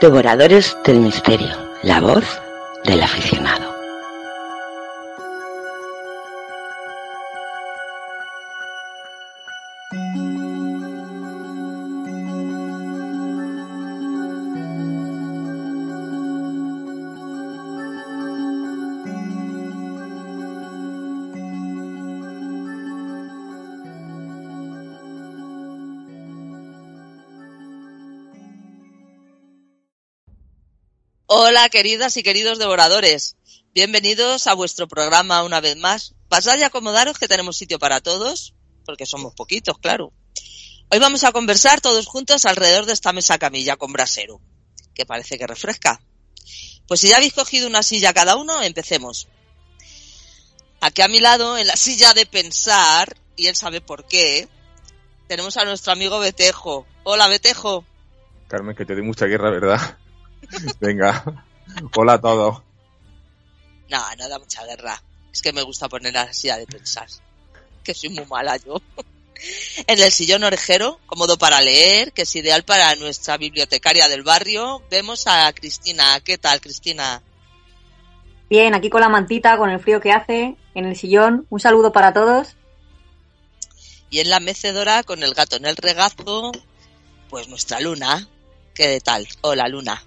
Devoradores del Misterio, la voz del aficionado. Hola, queridas y queridos devoradores. Bienvenidos a vuestro programa una vez más. Pasad y acomodaros que tenemos sitio para todos, porque somos poquitos, claro. Hoy vamos a conversar todos juntos alrededor de esta mesa camilla con brasero, que parece que refresca. Pues si ya habéis cogido una silla cada uno, empecemos. Aquí a mi lado, en la silla de pensar, y él sabe por qué, tenemos a nuestro amigo Betejo. Hola, Betejo. Carmen, que te doy mucha guerra, ¿verdad? Venga, hola a todos. No, no da mucha guerra. Es que me gusta poner la silla de pensar. Que soy muy mala yo. En el sillón orejero, cómodo para leer, que es ideal para nuestra bibliotecaria del barrio, vemos a Cristina. ¿Qué tal, Cristina? Bien, aquí con la mantita, con el frío que hace, en el sillón. Un saludo para todos. Y en la mecedora, con el gato en el regazo, pues nuestra luna. ¿Qué tal? Hola, luna.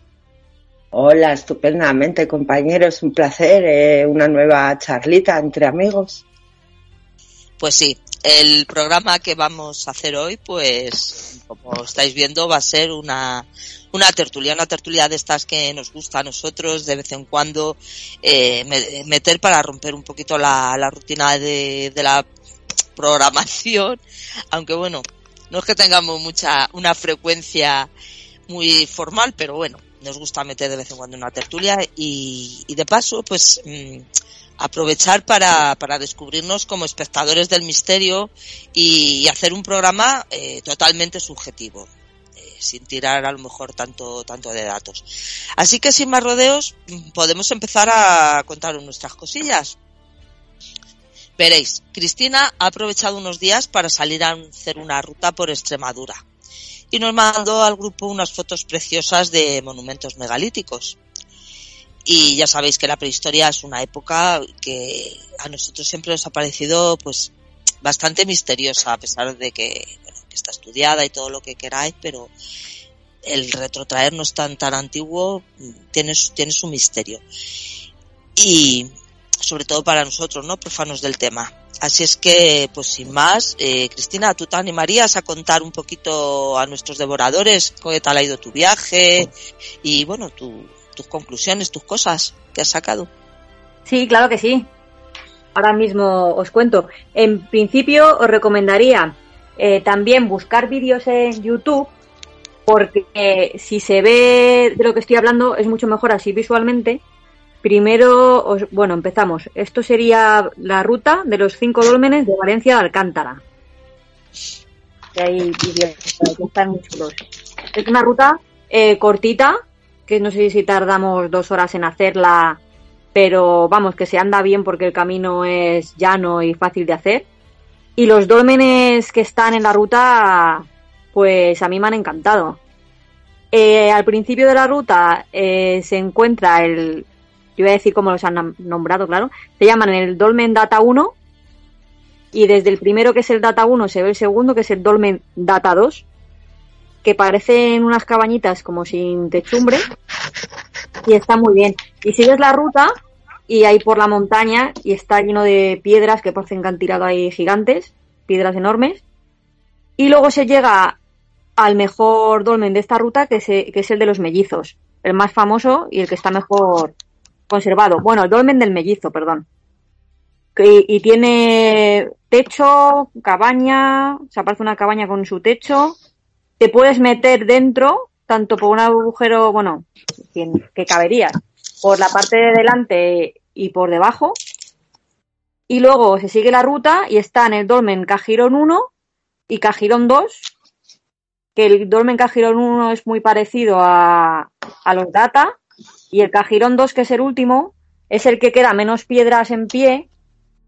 Hola, estupendamente, compañeros. Un placer, eh, una nueva charlita entre amigos. Pues sí, el programa que vamos a hacer hoy, pues, como estáis viendo, va a ser una, una tertulia, una tertulia de estas que nos gusta a nosotros de vez en cuando eh, meter para romper un poquito la, la rutina de, de la programación, aunque bueno, no es que tengamos mucha, una frecuencia muy formal, pero bueno, nos gusta meter de vez en cuando una tertulia y, y de paso, pues mmm, aprovechar para, para, descubrirnos como espectadores del misterio y, hacer un programa eh, totalmente subjetivo, eh, sin tirar a lo mejor tanto, tanto de datos. Así que sin más rodeos, podemos empezar a contar nuestras cosillas. Veréis, Cristina ha aprovechado unos días para salir a hacer una ruta por Extremadura y nos mandó al grupo unas fotos preciosas de monumentos megalíticos. Y ya sabéis que la prehistoria es una época que a nosotros siempre nos ha parecido pues bastante misteriosa, a pesar de que, bueno, que está estudiada y todo lo que queráis, pero el retrotraernos tan tan antiguo tiene, tiene su misterio. Y sobre todo para nosotros, ¿no? Profanos del tema. Así es que, pues sin más, eh, Cristina, ¿tú te animarías a contar un poquito a nuestros devoradores qué tal ha ido tu viaje y, bueno, tu, tus conclusiones, tus cosas que has sacado? Sí, claro que sí. Ahora mismo os cuento. En principio os recomendaría eh, también buscar vídeos en YouTube porque eh, si se ve de lo que estoy hablando es mucho mejor así visualmente Primero, bueno, empezamos. Esto sería la ruta de los cinco dólmenes de Valencia a Alcántara. Que hay vídeos que están chulos. Es una ruta eh, cortita, que no sé si tardamos dos horas en hacerla, pero vamos, que se anda bien porque el camino es llano y fácil de hacer. Y los dólmenes que están en la ruta, pues a mí me han encantado. Eh, al principio de la ruta eh, se encuentra el, yo voy a decir cómo los han nombrado, claro, se llaman el Dolmen Data 1 y desde el primero que es el Data 1 se ve el segundo que es el Dolmen Data 2 que parecen unas cabañitas como sin techumbre y está muy bien. Y sigues la ruta y ahí por la montaña y está lleno de piedras que parecen que han tirado ahí gigantes, piedras enormes. Y luego se llega al mejor dolmen de esta ruta que, que es el de los mellizos, el más famoso y el que está mejor conservado. Bueno, el dolmen del mellizo, perdón. Y tiene techo, cabaña, se aparece una cabaña con su techo. Te puedes meter dentro, tanto por un agujero, bueno, que, que caberías, por la parte de delante y por debajo. Y luego se sigue la ruta y está en el dolmen Cajirón 1 y Cajirón 2, que el dolmen Cajirón 1 es muy parecido a, a los Data y el Cajirón 2, que es el último, es el que queda menos piedras en pie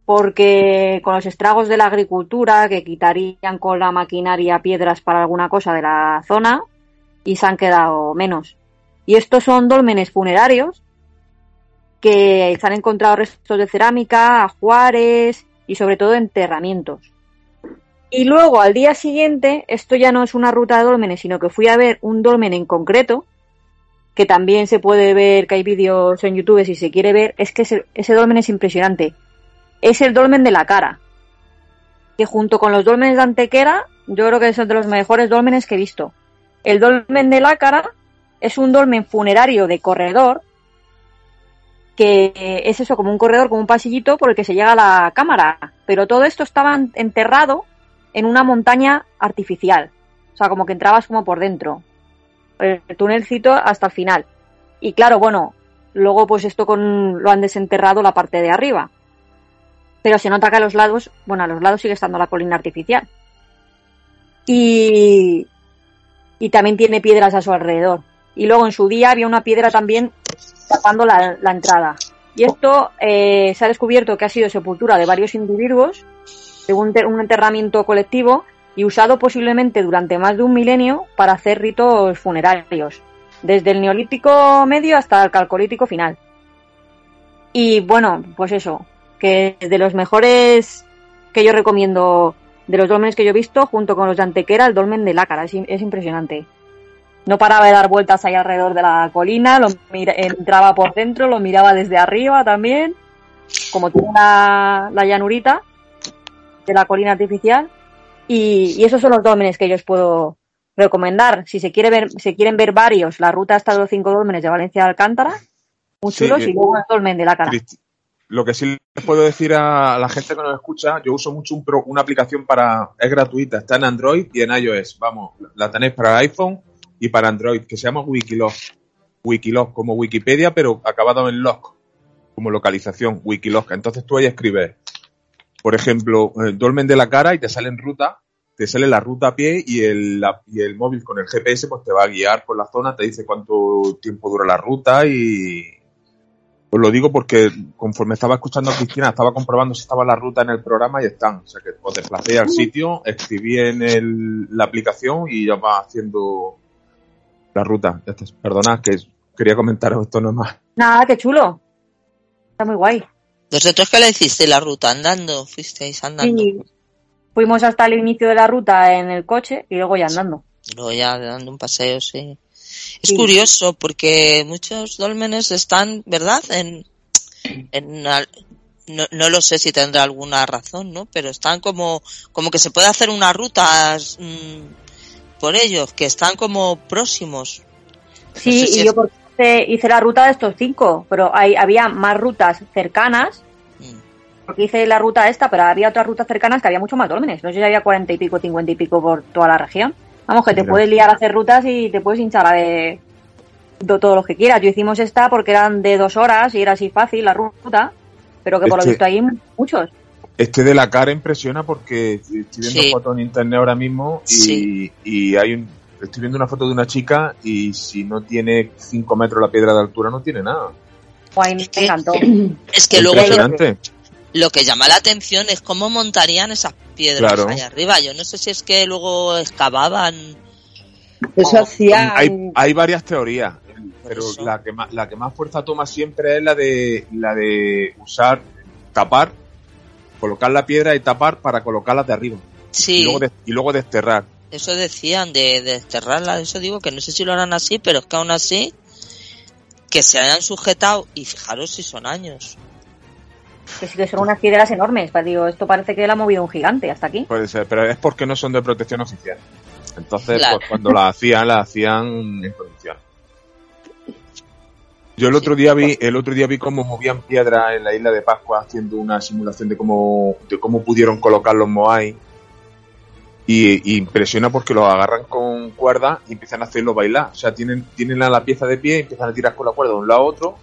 porque con los estragos de la agricultura que quitarían con la maquinaria piedras para alguna cosa de la zona y se han quedado menos. Y estos son dólmenes funerarios que se han encontrado restos de cerámica, ajuares y sobre todo enterramientos. Y luego al día siguiente, esto ya no es una ruta de dólmenes, sino que fui a ver un dolmen en concreto, que también se puede ver, que hay vídeos en YouTube si se quiere ver, es que ese, dolmen es impresionante. Es el dolmen de la cara, que junto con los dólmenes de Antequera, yo creo que es de los mejores dólmenes que he visto. El dolmen de la cara es un dolmen funerario de corredor, que es eso, como un corredor, como un pasillito por el que se llega a la cámara. Pero todo esto estaba enterrado en una montaña artificial. O sea, como que entrabas como por dentro. El túnelcito hasta el final. Y claro, bueno, luego pues esto con lo han desenterrado la parte de arriba. Pero se nota que a los lados, bueno, a los lados sigue estando la colina artificial. Y, y también tiene piedras a su alrededor. Y luego en su día había una piedra también tapando la, entrada. Y esto eh, se ha descubierto que ha sido sepultura de varios individuos, un, un enterramiento colectivo y usado posiblemente durante más de un milenio para hacer ritos funerarios, desde el neolítico medio hasta el calcolítico final. Y bueno, pues eso, que de los mejores que yo recomiendo, de los dolmenes que yo he visto, junto con los de Antequera, el dolmen de Lácara, es, es impresionante. No paraba de dar vueltas ahí alrededor de la colina, lo mira, entraba por dentro, lo miraba desde arriba también, como tiene la, la llanurita de la colina artificial. Y, y, esos son los dólmenes que yo os puedo recomendar. Si se quiere ver, se quieren ver varios, la ruta hasta los cinco dólmenes de Valencia de Alcántara, muy chulos, y luego el dolmen de la cara. Lo que sí les puedo decir a la gente que nos escucha, yo uso mucho un pro, una aplicación para, es gratuita, está en Android y en iOS. Vamos, la tenéis para iPhone y para Android, que se llama Wikiloc. Wikiloc, como Wikipedia, pero acabado en loc, como localización, Wikiloc. Entonces tú ahí escribes, por ejemplo, el dolmen de la cara y te sale en ruta, te sale la ruta a pie y el, la, y el móvil con el GPS pues te va a guiar por la zona, te dice cuánto tiempo dura la ruta y... Os lo digo porque conforme estaba escuchando a Cristina, estaba comprobando si estaba la ruta en el programa y están. O sea que os desplacé al sitio, escribí en el, la aplicación y ya va haciendo la ruta. Perdonad que quería comentaros esto nomás. Nada, qué chulo. Está muy guay. ¿Vosotros qué le hiciste la ruta andando? ¿Fuisteis andando? Sí. Fuimos hasta el inicio de la ruta en el coche y luego ya andando. Luego ya dando un paseo, sí. Es sí. curioso porque muchos dólmenes están, ¿verdad? En, en no, no, lo sé si tendrá alguna razón, ¿no? Pero están como, como que se puede hacer unas rutas mmm, por ellos, que están como próximos. Sí, no sé si y es... yo hice la ruta de estos cinco, pero hay, había más rutas cercanas, mm. porque hice la ruta esta, pero había otras rutas cercanas que había mucho más dólmenes. No sé si había cuarenta y pico, cincuenta y pico por toda la región. Vamos, que te Mira. puedes liar a hacer rutas y te puedes hinchar a ver todo lo que quieras. Yo hicimos esta porque eran de dos horas y era así fácil la ruta, pero que por este, lo visto hay muchos. Este de la cara impresiona porque estoy viendo sí. fotos en internet ahora mismo y, sí. y hay un, estoy viendo una foto de una chica y si no tiene 5 metros la piedra de altura no tiene nada. Guay, me encantó. Es que luego lo, lo que llama la atención es cómo montarían esas piedras Claro. allá arriba. Yo no sé si es que luego excavaban. Eso hacía. Hay, hay varias teorías, pero la que, más, la que más fuerza toma siempre es la de, la de usar, tapar, colocar la piedra y tapar para colocarla de arriba. Y Sí, luego, de- y luego desterrar. Eso decían de, de desterrarla. Eso digo que no sé si lo harán así, pero es que aún así que se hayan sujetado y fijaros si son años. Que sí que son unas piedras enormes. pues digo, esto parece que la ha movido un gigante hasta aquí. Puede ser, pero es porque no son de protección oficial. Entonces, Claro. pues cuando la hacían, la hacían en protección. Yo el otro día vi, el otro día vi cómo movían piedra en la isla de Pascua haciendo una simulación de cómo, de cómo pudieron colocar los Moai. Y, y impresiona porque los agarran con cuerda y empiezan a hacerlo bailar. O sea, tienen, tienen a la pieza de pie y empiezan a tirar con la cuerda de un lado a otro.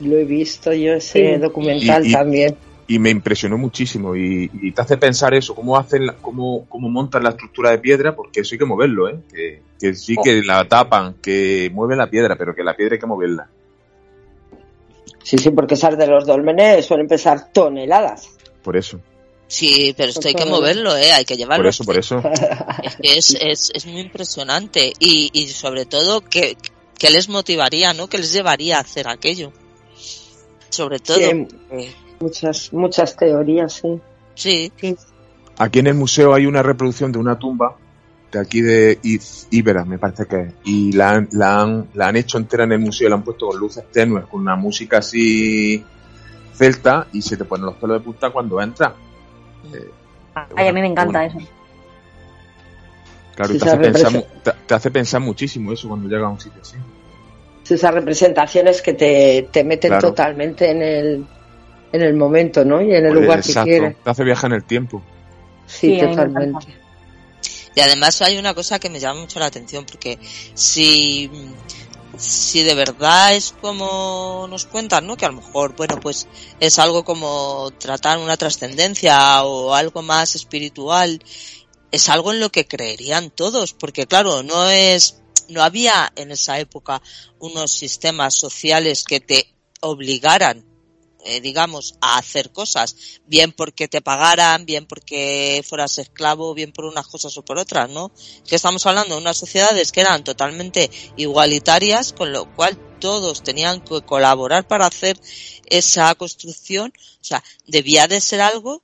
Lo he visto yo ese Sí. documental Y- y- también. Y me impresionó muchísimo. Y, y te hace pensar eso, cómo hacen, la- cómo, cómo montan la estructura de piedra, porque eso hay que moverlo, ¿eh? Que, que sí que la tapan, que mueven la piedra, pero que la piedra hay que moverla. Sí, sí, porque esas de los dolmenes suelen pesar toneladas. Por eso, Sí, pero esto hay que moverlo, ¿eh? Hay que llevarlo. por eso, por eso. Es que es, es, es muy impresionante. Y, y sobre todo, ¿qué, qué les motivaría, no? ¿Qué les llevaría a hacer aquello? Sobre todo. Sí, eh, muchas, muchas teorías, sí. sí, Aquí en el museo hay una reproducción de una tumba de aquí de Ibera, me parece que es. Y la han, la, han, la han hecho entera en el museo, la han puesto con luces tenues, con una música así celta y se te ponen los pelos de punta cuando entras. Eh, Ay, a mí me encanta eso. Claro, y te hace, pensar, representa- mu- te, te hace pensar muchísimo eso cuando llega a un sitio así. Sí, Esas representaciones que te, te meten Claro. totalmente en el, en el momento, ¿no? Y en el lugar que quieres. te hace viajar en el tiempo. Sí, totalmente. Y además hay una cosa que me llama mucho la atención, porque si, si de verdad es como nos cuentan, ¿no? Que a lo mejor, bueno, pues es algo como tratar una trascendencia o algo más espiritual, es algo en lo que creerían todos, porque claro, no es, no había en esa época unos sistemas sociales que te obligaran eh, digamos, a hacer cosas, bien porque te pagaran, bien porque fueras esclavo, bien por unas cosas o por otras, ¿no? Que estamos hablando de unas sociedades que eran totalmente igualitarias, con lo cual todos tenían que colaborar para hacer esa construcción, o sea, debía de ser algo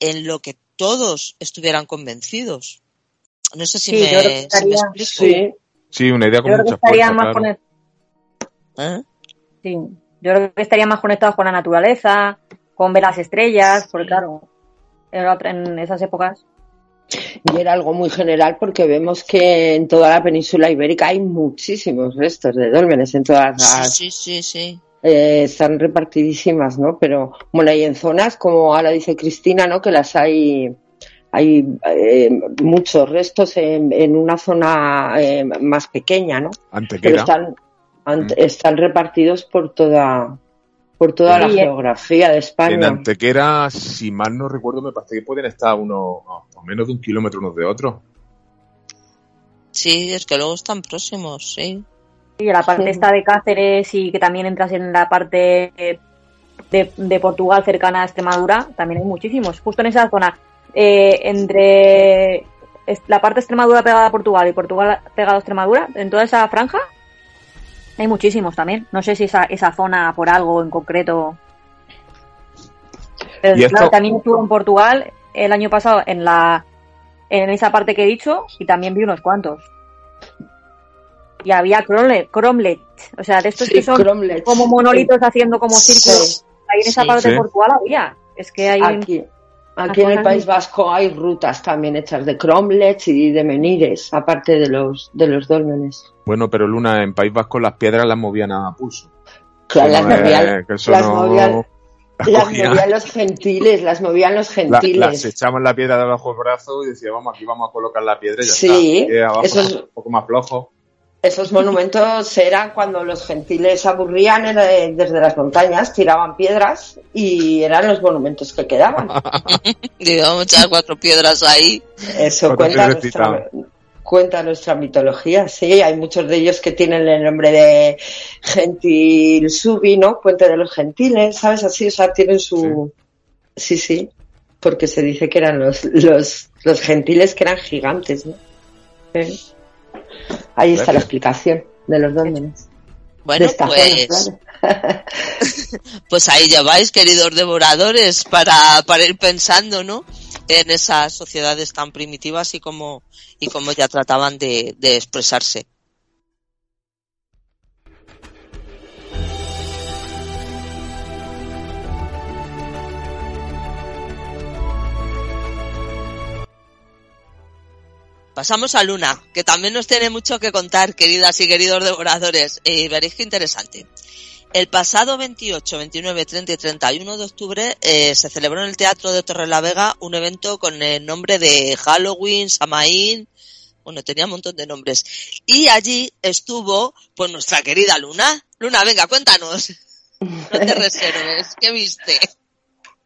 en lo que todos estuvieran convencidos. No sé si, Sí, yo creo que me, si me explico. Sí, Sí, una idea claro. ¿Eh? sí. Yo creo que estaría más conectados con la naturaleza, con ver las estrellas, porque claro, en, esas épocas. y era algo muy general porque vemos que en toda la península ibérica hay muchísimos restos de dólmenes en todas las... Sí, sí, sí, sí. eh, están repartidísimas, ¿no? Pero bueno, hay en zonas, como ahora dice Cristina, ¿no? Que las hay, hay eh, muchos restos en, en una zona eh, más pequeña, ¿no? Pero Antequera. están, Mm. están repartidos por toda, por toda la Sí, eh. geografía de En España. Antequera, si mal no recuerdo, me parece que pueden estar a unos, a menos de un kilómetro unos de otros. Sí, es que luego están próximos, sí. Y la parte Sí. esta de Cáceres y que también entras en la parte de, de Portugal cercana a Extremadura, también hay muchísimos. Justo en esa zona, eh, entre la parte de Extremadura pegada a Portugal y Portugal pegado a Extremadura, en toda esa franja, hay muchísimos también. No sé si esa, esa zona por algo en concreto. Pero Y claro, esto- también estuve en Portugal el año pasado en la en esa parte que he dicho y también vi unos cuantos. Y había cromlet, cromlet, o sea, de estos Sí, que son como monolitos haciendo como círculos. Sí. Ahí en esa Sí. parte Sí. de Portugal había. Es que hay Aquí, aquí en el País Vasco hay rutas también hechas de cromlechs y de menires, aparte de los, de los dólmenes. Bueno, pero Luna, en País Vasco las piedras las movían a pulso. Claro, las no movían, que eso las no- movían- las las cogían, movían los gentiles, las movían los la- gentiles. las echaban la piedra debajo del brazo y decía, vamos, aquí vamos a colocar la piedra y ya Sí, está. Y abajo eso es- un poco más flojo. Esos monumentos eran cuando los gentiles aburrían desde las montañas, tiraban piedras y eran los monumentos que quedaban. A echar cuatro piedras ahí. Eso cuenta nuestra, cuenta nuestra mitología, sí. Hay muchos de ellos que tienen el nombre de Gentil Subi, ¿no? Puente de los Gentiles, ¿sabes? Así, o sea, tienen su... Sí, sí, porque se dice que eran los, los, los gentiles que eran gigantes, ¿no? Sí. Ahí está la explicación de los dólmenes. de Bueno, esta pues, zona, claro. pues ahí ya vais, queridos devoradores, para, para ir pensando, ¿no? En esas sociedades tan primitivas y como, y como ya trataban de, de expresarse. Pasamos a Luna, que también nos tiene mucho que contar, queridas y queridos devoradores, y veréis qué interesante. El pasado 28, 29, 30 y 31 de octubre eh, se celebró en el Teatro de Torrelavega un evento con el nombre de Halloween, Samaín, bueno, tenía un montón de nombres. Y allí estuvo, pues, nuestra querida Luna. Luna, venga, cuéntanos. No te reserves. ¿Qué viste?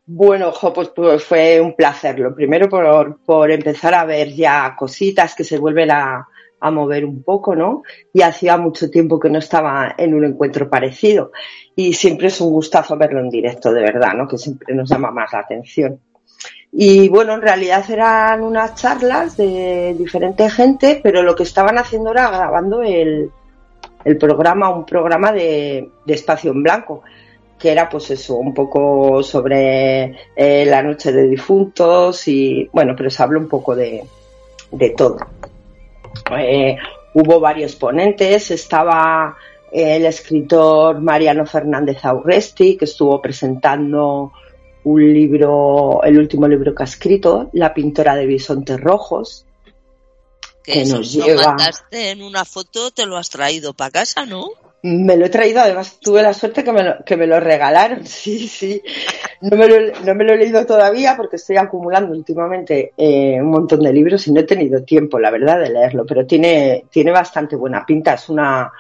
Bueno, pues, pues, fue un placer. Lo primero por, por empezar a ver ya cositas que se vuelven a, a mover un poco, ¿no? Y hacía mucho tiempo que no estaba en un encuentro parecido. Y siempre es un gustazo verlo en directo, de verdad, ¿no? Que siempre nos llama más la atención. Y bueno, en realidad eran unas charlas de diferente gente, pero lo que estaban haciendo era grabando el, el programa, un programa de, de, espacio en blanco, que era pues eso, un poco sobre eh, la noche de difuntos y bueno, pero se habla un poco de, de todo. Eh, hubo varios ponentes, estaba el escritor Mariano Fernández Aurresti, que estuvo presentando un libro, el último libro que ha escrito, La pintora de bisontes rojos. Que, nos lleva... mandaste en una foto, te lo has traído para casa, ¿no? Me lo he traído, además tuve la suerte que me lo, que me lo regalaron, sí, sí. No me, lo, no me lo he leído todavía porque estoy acumulando últimamente eh, un montón de libros y no he tenido tiempo, la verdad, de leerlo, pero tiene, tiene bastante buena pinta. Es una,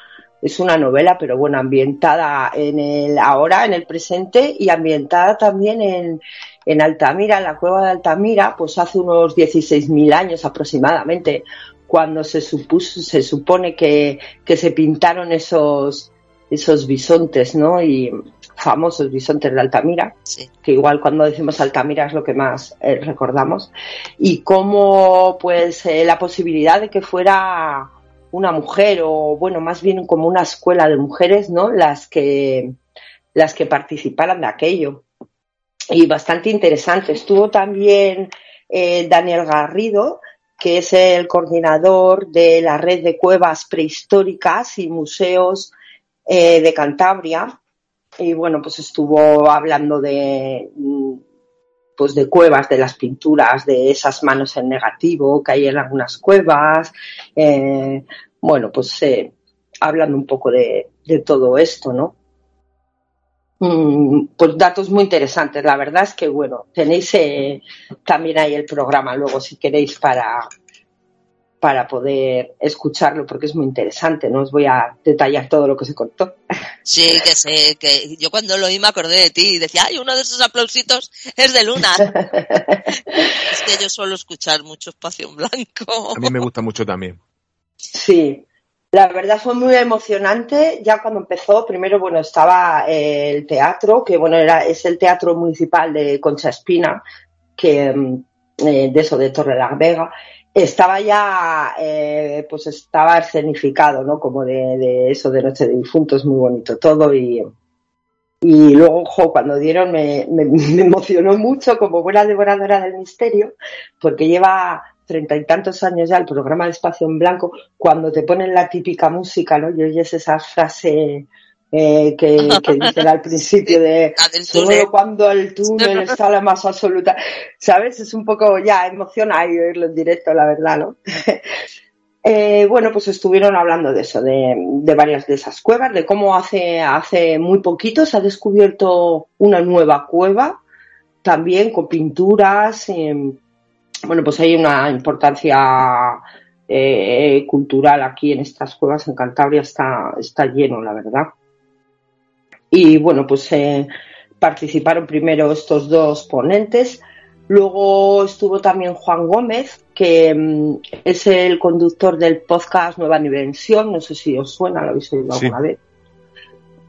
es una novela, pero bueno, ambientada en el ahora, en el presente y ambientada también en, en Altamira, en la cueva de Altamira, pues hace unos 16.000 años aproximadamente cuando se supuso, se supone que, que se pintaron esos, esos bisontes, ¿no? Y famosos bisontes de Altamira, sí. que igual cuando decimos Altamira es lo que más eh, recordamos, y cómo pues eh, la posibilidad de que fuera una mujer o bueno, más bien como una escuela de mujeres, ¿no? Las que las que participaran de aquello. Y bastante interesante. Estuvo también eh, Daniel Garrido, que es el coordinador de la red de cuevas prehistóricas y museos eh, de Cantabria. Y bueno, pues estuvo hablando de, pues de cuevas, de las pinturas, de esas manos en negativo que hay en algunas cuevas. Eh, bueno, pues eh, hablando un poco de, de todo esto, ¿no? Mm, pues datos muy interesantes. La verdad es que, bueno, tenéis eh, también ahí el programa luego si queréis para, para poder escucharlo porque es muy interesante. No os voy a detallar todo lo que se contó. Sí, que sé, que yo cuando lo oí me acordé de ti y decía, ay, uno de esos aplausitos es de Luna. es que yo suelo escuchar mucho espacio en blanco. A mí me gusta mucho también. Sí, la verdad fue muy emocionante ya cuando empezó. Primero, bueno, estaba eh, el teatro, que bueno, era, es el teatro municipal de Concha Espina, que eh, de eso, de Torre la Vega. Estaba ya, eh, pues estaba escenificado, ¿no? Como de, de, eso de Noche de Difuntos, muy bonito todo y, y luego, cuando dieron me emocionó mucho como buena devoradora del misterio, porque lleva treinta y tantos años ya el programa de Espacio en Blanco, cuando te ponen la típica música, ¿no? Y oyes esa frase eh, que, que dicen al principio de solo cuando el túnel está la más absoluta, ¿sabes? Es un poco ya emociona y oírlo en directo, la verdad, ¿no? eh, bueno, pues estuvieron hablando de eso, de, de, varias de esas cuevas, de cómo hace, hace muy poquito se ha descubierto una nueva cueva, también con pinturas, eh, bueno, pues hay una importancia eh, cultural aquí en estas cuevas, en Cantabria está, está lleno, la verdad. Y bueno, pues eh, participaron primero estos dos ponentes. Luego estuvo también Juan Gómez, que um, es el conductor del podcast Nueva Dimensión. No sé si os suena, lo habéis oído Sí. alguna vez.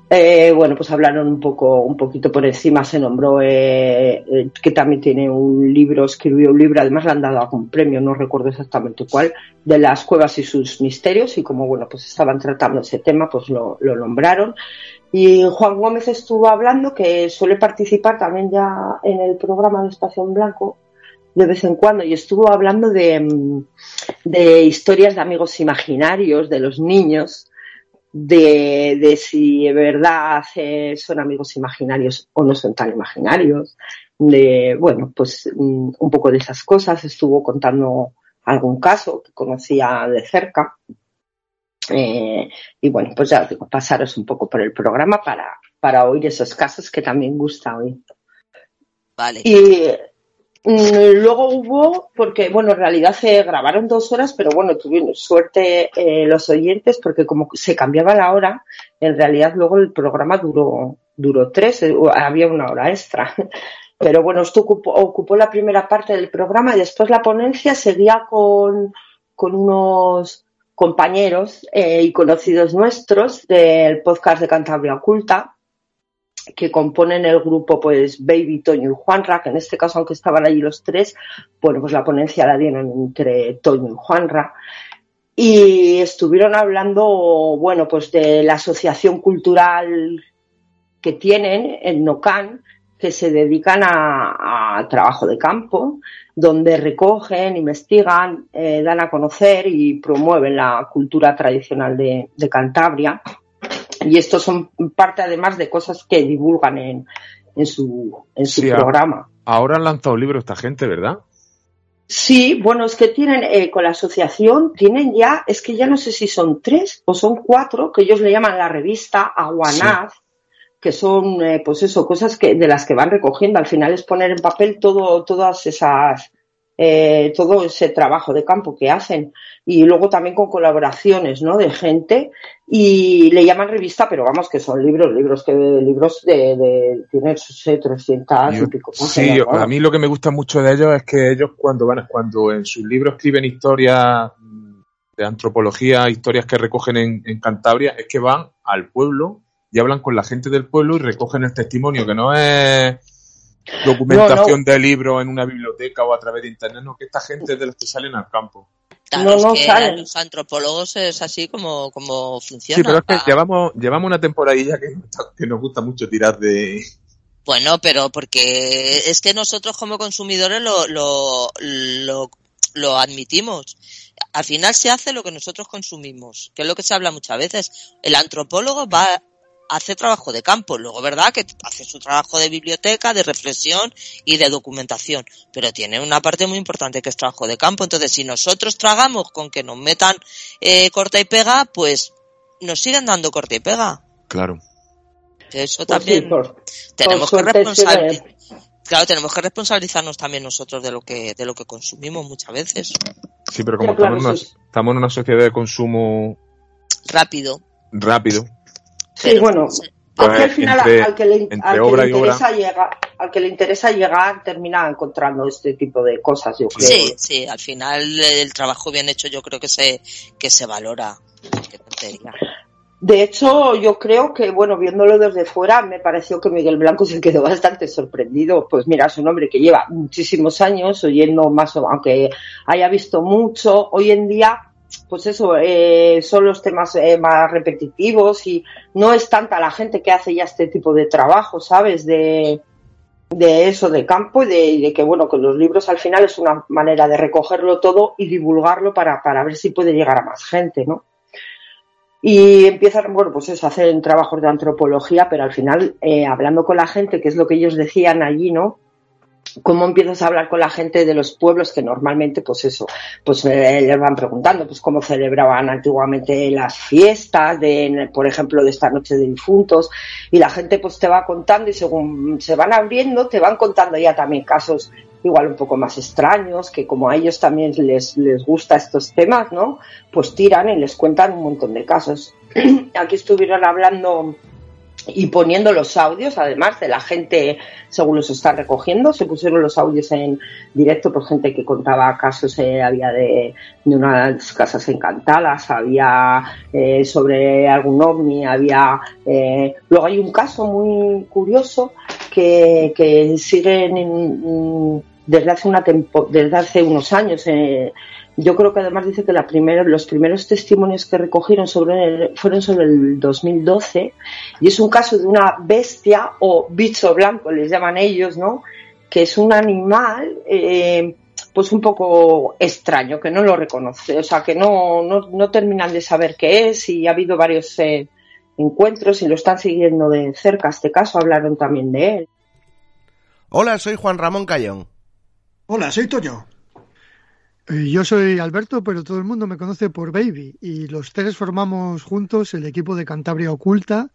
Eh, bueno, pues hablaron un poco, un poquito por encima, se nombró eh, eh, que también tiene un libro, escribió un libro, además le han dado algún premio, no recuerdo exactamente cuál, de las cuevas y sus misterios, y como bueno, pues estaban tratando ese tema, pues lo, lo nombraron. Y Juan Gómez estuvo hablando que suele participar también ya en el programa de Espacio en Blanco de vez en cuando y estuvo hablando de, de historias de amigos imaginarios de los niños de, de si de verdad eh, son amigos imaginarios o no son tan imaginarios, de, bueno, pues mm, un poco de esas cosas. Estuvo contando algún caso que conocía de cerca. Eh, y bueno, pues ya os digo, pasaros un poco por el programa para, para oír esos casos que también gusta oír. Vale. Y luego hubo, porque bueno, en realidad se grabaron dos horas, pero bueno, tuvieron suerte eh, los oyentes porque como se cambiaba la hora, en realidad luego el programa duró, duró tres, eh, había una hora extra. Pero bueno, esto ocupó, ocupó la primera parte del programa y después la ponencia seguía con, con unos compañeros eh, y conocidos nuestros del podcast de Cantabria Oculta, que componen el grupo pues Baby, Toño y Juanra, que en este caso, aunque estaban allí los tres, bueno, pues la ponencia la dieron entre Toño y Juanra. Y estuvieron hablando, bueno, pues de la asociación cultural que tienen en Nocan, que se dedican a, trabajo de campo, donde recogen, investigan, eh, dan a conocer y promueven la cultura tradicional de Cantabria. Y estos son parte además de cosas que divulgan en, en su, en su Sí, programa. Ahora han lanzado libros esta gente, ¿verdad? Sí, bueno, es que tienen, eh, con la asociación, tienen ya, es que ya no sé si son tres o son cuatro, que ellos le llaman la revista Aguanaz, que son, eh, pues eso, cosas que, de las que van recogiendo. Al final es poner en papel todo, todas esas, eh, todo ese trabajo de campo que hacen. Y luego también con colaboraciones, ¿no? De gente. Y le llaman revista, pero vamos, que son libros, libros que, libros de, de tienen, no sé, 300 y Yo- pico. sí, yo- a mí lo que me gusta mucho de ellos es que ellos cuando van, cuando en sus libros escriben historias mm, de antropología, historias que recogen en, en Cantabria, es que van al pueblo y hablan con la gente del pueblo y recogen el testimonio, que no es documentación de libros en una biblioteca o a través de internet, no, que esta gente es de los que salen al campo. Claro, No, es no que los antropólogos es así como, como funciona. Sí, pero es que Ah, llevamos, llevamos una temporadilla que, que nos gusta mucho tirar de... Bueno, pero porque es que nosotros como consumidores lo, lo, lo, lo admitimos. Al final se hace lo que nosotros consumimos, que es lo que se habla muchas veces. El antropólogo va a hacer trabajo de campo, luego, ¿verdad? Que hace su trabajo de biblioteca, de reflexión y de documentación, pero tiene una parte muy importante que es trabajo de campo. Entonces, si nosotros tragamos con que nos metan eh, corta y pega, pues nos siguen dando corta y pega. Claro. Eso Pues sí, también por- tenemos por que responsabilizar. Claro, tenemos que responsabilizarnos también nosotros de lo que de lo que consumimos muchas veces. Sí, pero como claro, estamos, en una, estamos en una sociedad de consumo Rápido. rápido, Sí, Pero- bueno, Pues, al final entre- al que le, al que obra le interesa llegar, al que le interesa llegar termina encontrando este tipo de cosas, yo creo. Sí, sí, al final el trabajo bien hecho yo creo que se que se valora. Qué tontería. De hecho, yo creo que, bueno, viéndolo desde fuera, me pareció que Miguel Blanco se quedó bastante sorprendido. Pues mira, es un hombre que lleva muchísimos años oyendo más, o- aunque haya visto mucho, hoy en día, pues eso, eh, son los temas eh, más repetitivos y no es tanta la gente que hace ya este tipo de trabajo, ¿sabes? De, de eso, de campo y de, que, bueno, que los libros al final es una manera de recogerlo todo y divulgarlo para, para ver si puede llegar a más gente, ¿no? Y empiezan, bueno, pues eso, hacen trabajos de antropología, pero al final, eh, hablando con la gente, que es lo que ellos decían allí, ¿no? ¿Cómo empiezas a hablar con la gente de los pueblos que normalmente, pues eso, pues les van preguntando, pues cómo celebraban antiguamente las fiestas, de, por ejemplo, de esta noche de difuntos, y la gente pues te va contando y según se van abriendo, te van contando ya también casos igual un poco más extraños, que como a ellos también les, les gusta estos temas, ¿no? Pues tiran y les cuentan un montón de casos. Aquí estuvieron hablando y poniendo los audios, además de la gente, según los están recogiendo, se pusieron los audios en directo por gente que contaba casos, eh, había de, de unas casas encantadas, había eh, sobre algún ovni, había... eh, luego hay un caso muy curioso que, que siguen en- desde hace una tempo- desde hace unos años eh, yo creo que además dice que la primera, los primeros testimonios que recogieron sobre el- fueron sobre el 2012 y es un caso de una bestia o bicho blanco, les llaman ellos, ¿no? Que es un animal, eh, pues un poco extraño, que no lo reconoce, o sea, que no, no, no terminan de saber qué es y ha habido varios eh, encuentros y lo están siguiendo de cerca. Este caso hablaron también de él. Hola, soy Juan Ramón Cayón. Hola, soy Toño. Eh, Yo soy Alberto, pero todo el mundo me conoce por Baby y los tres formamos juntos el equipo de Cantabria Oculta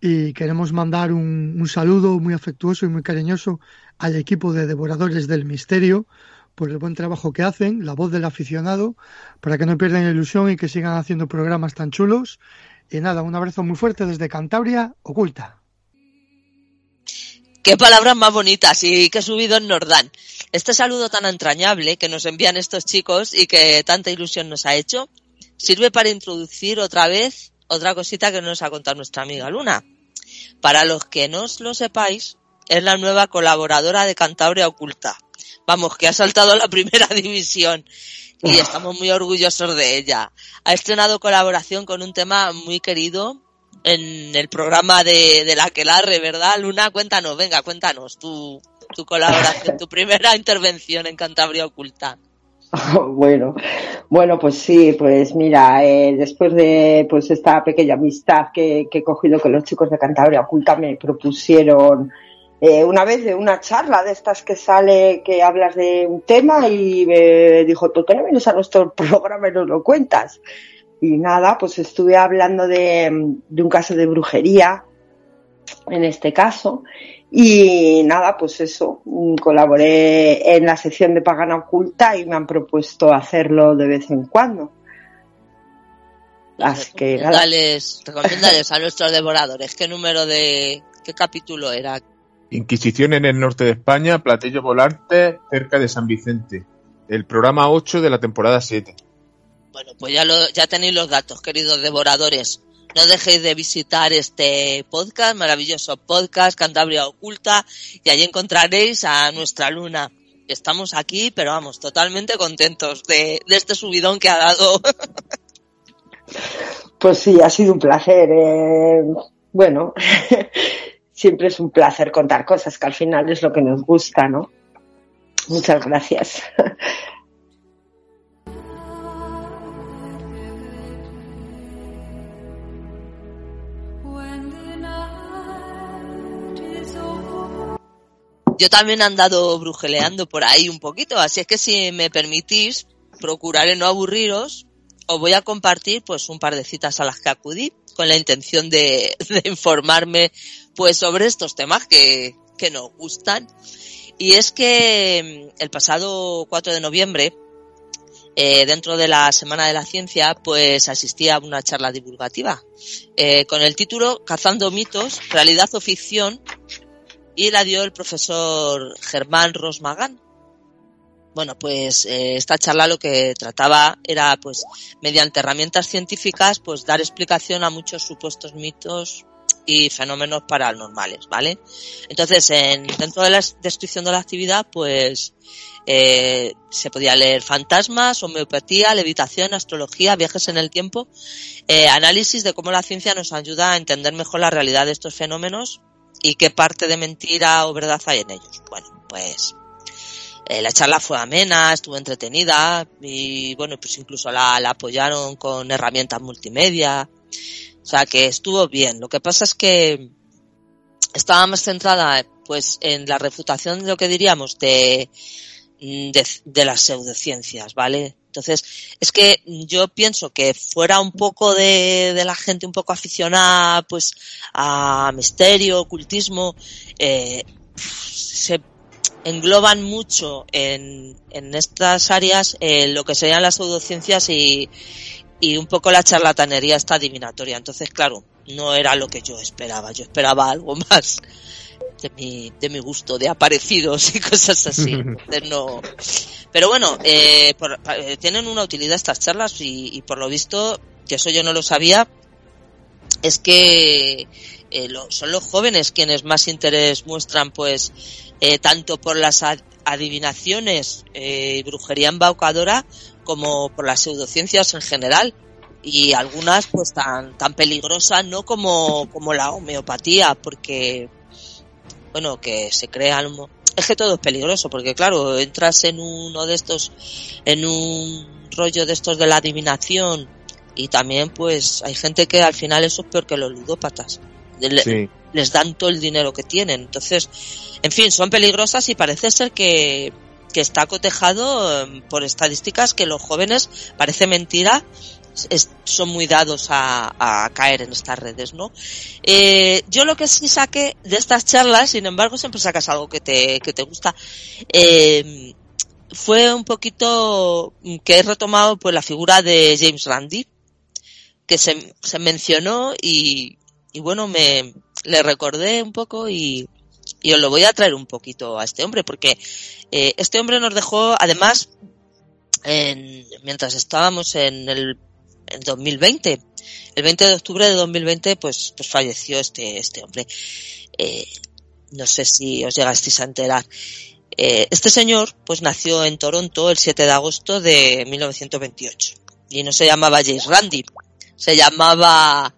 y queremos mandar un, un saludo muy afectuoso y muy cariñoso al equipo de Devoradores del Misterio por el buen trabajo que hacen, la voz del aficionado, para que no pierdan la ilusión y que sigan haciendo programas tan chulos. Y nada, un abrazo muy fuerte desde Cantabria, oculta. Qué palabras más bonitas y qué subido en Nordán. Este saludo tan entrañable que nos envían estos chicos y que tanta ilusión nos ha hecho, sirve para introducir otra vez otra cosita que nos ha contado nuestra amiga Luna. Para los que no lo sepáis, es la nueva colaboradora de Cantabria Oculta. Vamos, que ha saltado a la primera división y estamos muy orgullosos de ella. Ha estrenado colaboración con un tema muy querido en el programa de, de la Quelarre, ¿verdad? Luna, cuéntanos, venga, cuéntanos tu, tu colaboración, tu primera intervención en Cantabria Oculta. Bueno, bueno, pues sí, pues mira, eh, después de pues esta pequeña amistad que, que, he cogido con los chicos de Cantabria Oculta, me propusieron eh, una vez de una charla de estas que sale que hablas de un tema y me dijo, ¿tú qué no vienes a nuestro programa y nos lo cuentas? Y nada, pues estuve hablando de, de un caso de brujería, en este caso, y nada, pues eso, colaboré en la sección de Pagana Oculta y me han propuesto hacerlo de vez en cuando. Así que. Recomiéndales a nuestros devoradores qué número de, qué capítulo era. Inquisición en el norte de España, Platillo Volante, cerca de San Vicente. El programa 8 de la temporada 7. Bueno, pues ya, lo, ya tenéis los datos, queridos devoradores. No dejéis de visitar este podcast, maravilloso podcast, Cantabria Oculta, y allí encontraréis a nuestra luna. Estamos aquí, pero vamos, totalmente contentos de, de este subidón que ha dado. Pues sí, ha sido un placer. Eh, bueno, siempre es un placer contar cosas que al final es lo que nos gusta, ¿no? Muchas gracias. Yo también he andado brujeleando por ahí un poquito, así es que si me permitís, procuraré no aburriros, os voy a compartir pues un par de citas a las que acudí con la intención de, informarme pues sobre estos temas que, que nos gustan. Y es que mm, el pasado 4 de noviembre, eh, dentro de la Semana de la Ciencia, pues asistí a una charla divulgativa eh, con el título Cazando mitos, realidad o ficción y la dio el profesor Germán Rosmagán. Bueno, pues eh, esta charla lo que trataba era, pues, mediante herramientas científicas, pues, dar explicación a muchos supuestos mitos y fenómenos paranormales, ¿vale? Entonces, en, dentro de la descripción de la actividad, pues, eh, se podía leer fantasmas, homeopatía, levitación, astrología, viajes en el tiempo, eh, análisis de cómo la ciencia nos ayuda a entender mejor la realidad de estos fenómenos y qué parte de mentira o verdad hay en ellos. Bueno, pues eh, la charla fue amena, estuvo entretenida y bueno, pues incluso la, la, apoyaron con herramientas multimedia. O sea que estuvo bien. Lo que pasa es que estaba más centrada pues en la refutación de lo que diríamos de, de, de las pseudociencias, ¿vale? Entonces, es que yo pienso que fuera un poco de, de la gente un poco aficionada, pues, a misterio, ocultismo, eh, se engloban mucho en, en estas áreas eh, lo que serían las pseudociencias y, y un poco la charlatanería esta adivinatoria. Entonces, claro, no era lo que yo esperaba. Yo esperaba algo más de mi, de mi gusto, de aparecidos y cosas así. Entonces, no, pero bueno, eh, por, eh, tienen una utilidad estas charlas y, y, por lo visto, que eso yo no lo sabía, es que eh, lo, son los jóvenes quienes más interés muestran, pues, eh, tanto por las adivinaciones y brujería embaucadora como por las pseudociencias en general y algunas pues tan tan peligrosas no como como la homeopatía porque bueno que se crean es que todo es peligroso, porque claro, entras en uno de estos, en un rollo de estos de la adivinación y también pues hay gente que al final eso es peor que los ludópatas. Sí. Les dan todo el dinero que tienen. Entonces, en fin, son peligrosas y parece ser que, que está cotejado por estadísticas que los jóvenes, parece mentira, es- son muy dados a, a caer en estas redes, ¿no? Eh, yo lo que sí saqué de estas charlas, sin embargo, siempre sacas algo que te, que te gusta, eh, fue un poquito que he retomado pues la figura de James Randi, que se, se mencionó y, y bueno, me le recordé un poco y, y os lo voy a traer un poquito a este hombre, porque eh, este hombre nos dejó, además, en- mientras estábamos en el en 2020, el 20 de octubre de 2020, pues, pues falleció este, este hombre. Eh, no sé si os llegasteis a enterar. Eh, este señor, pues nació en Toronto el 7 de agosto de 1928 y no se llamaba James Randi, se llamaba,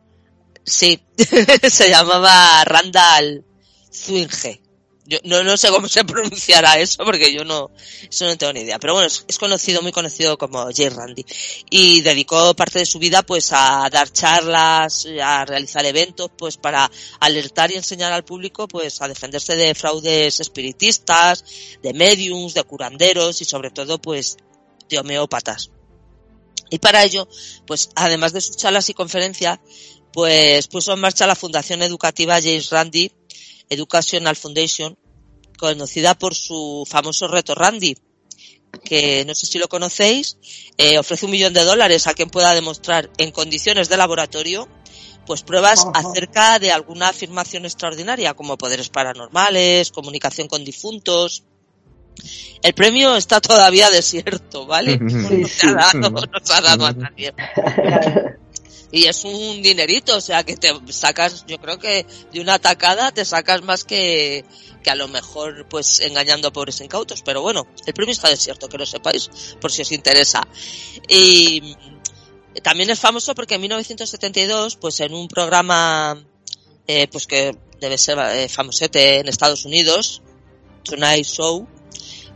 sí, se llamaba Randall Zwinge. Yo no, no sé cómo se pronunciará eso porque yo no, eso no tengo ni idea. Pero bueno, es, es conocido, muy conocido como James Randi. Y dedicó parte de su vida pues a dar charlas, a realizar eventos pues para alertar y enseñar al público pues a defenderse de fraudes espiritistas, de mediums, de curanderos y sobre todo pues de homeópatas. Y para ello, pues además de sus charlas y conferencias, pues puso en marcha la Fundación Educativa James Randi Educational Foundation, conocida por su famoso reto Randy, que no sé si lo conocéis, eh, ofrece un millón de dólares a quien pueda demostrar en condiciones de laboratorio pues pruebas Ajá. acerca de alguna afirmación extraordinaria, como poderes paranormales, comunicación con difuntos. El premio está todavía desierto, ¿vale? Sí, No se ha dado, no se ha dado a nadie. Y es un dinerito, o sea que te sacas, yo creo que de una tacada te sacas más que, que a lo mejor pues engañando a pobres incautos. Pero bueno, el premio está desierto, que lo sepáis, por si os interesa. Y también es famoso porque en 1972, pues en un programa, eh, pues que debe ser eh, famosete en Estados Unidos, Tonight Show,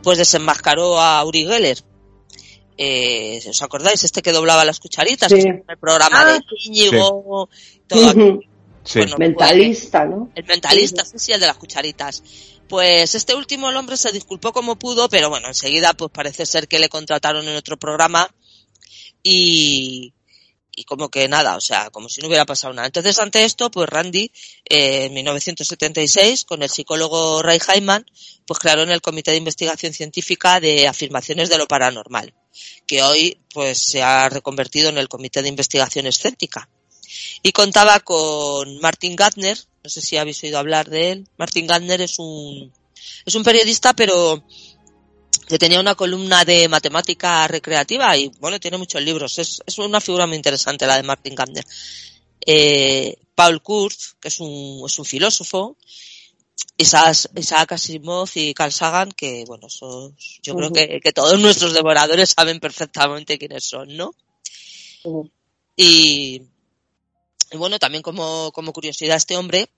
pues desenmascaró a Uri Geller. Eh, ¿Os acordáis? Este que doblaba las cucharitas, Sí. que el programa Ah. de Íñigo, todo Ujú. Sí. Bueno, Mentalista, ¿no? el mentalista, sí, sí, el de las cucharitas. Pues este último, el hombre se disculpó como pudo, pero bueno, enseguida pues parece ser que le contrataron en otro programa y, y como que nada, o sea, como si no hubiera pasado nada. Entonces ante esto, pues Randy, eh, en 1976, con el psicólogo Ray Hyman, pues crearon el Comité de Investigación Científica de Afirmaciones de lo Paranormal, que hoy pues se ha reconvertido en el Comité de Investigación Escéptica y contaba con Martin Gardner, no sé si habéis oído hablar de él. Martin Gardner es un es un periodista, pero que tenía una columna de matemática recreativa y bueno, tiene muchos libros. Es, es una figura muy interesante la de Martin Gardner. Eh, Paul Kurz, que es un, es un filósofo, Isaac, Isaac Asimov y Carl Sagan, que bueno, esos, yo creo que, que todos nuestros devoradores saben perfectamente quiénes son, ¿no? Y, y bueno, también como, como curiosidad este hombre,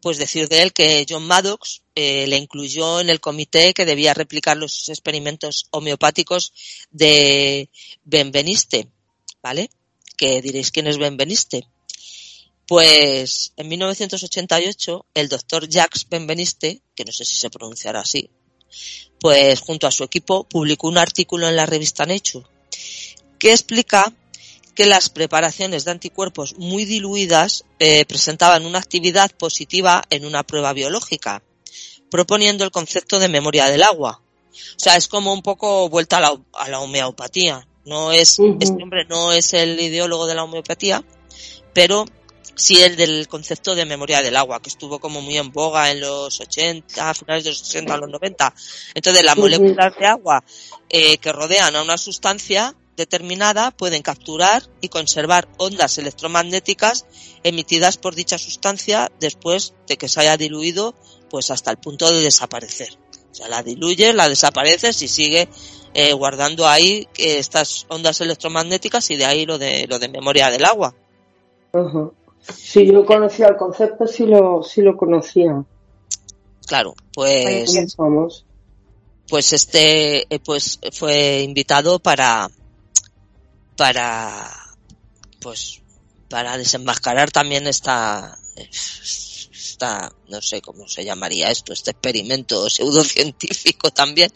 pues decir de él que John Maddox eh, le incluyó en el comité que debía replicar los experimentos homeopáticos de Benveniste, ¿vale? Que diréis quién es Benveniste. Pues en 1988 el doctor Jacques Benveniste, que no sé si se pronunciará así, pues junto a su equipo publicó un artículo en la revista Nature que explica que las preparaciones de anticuerpos muy diluidas eh, presentaban una actividad positiva en una prueba biológica, proponiendo el concepto de memoria del agua. O sea, es como un poco vuelta a la, a la homeopatía. No es, este hombre no es el ideólogo de la homeopatía, pero sí el del concepto de memoria del agua, que estuvo como muy en boga en los 80, a finales de los 80, a los 90. Entonces, las moléculas de agua eh, que rodean a una sustancia determinada pueden capturar y conservar ondas electromagnéticas emitidas por dicha sustancia después de que se haya diluido pues hasta el punto de desaparecer. O sea, la diluyes, la desapareces y sigue eh, guardando ahí eh, estas ondas electromagnéticas y de ahí lo de lo de memoria del agua. Sí, yo conocía el concepto, sí lo, sí lo conocía. Claro, pues Vamos. pues este eh, pues fue invitado para para pues para desenmascarar también esta esta no sé cómo se llamaría esto este experimento pseudocientífico también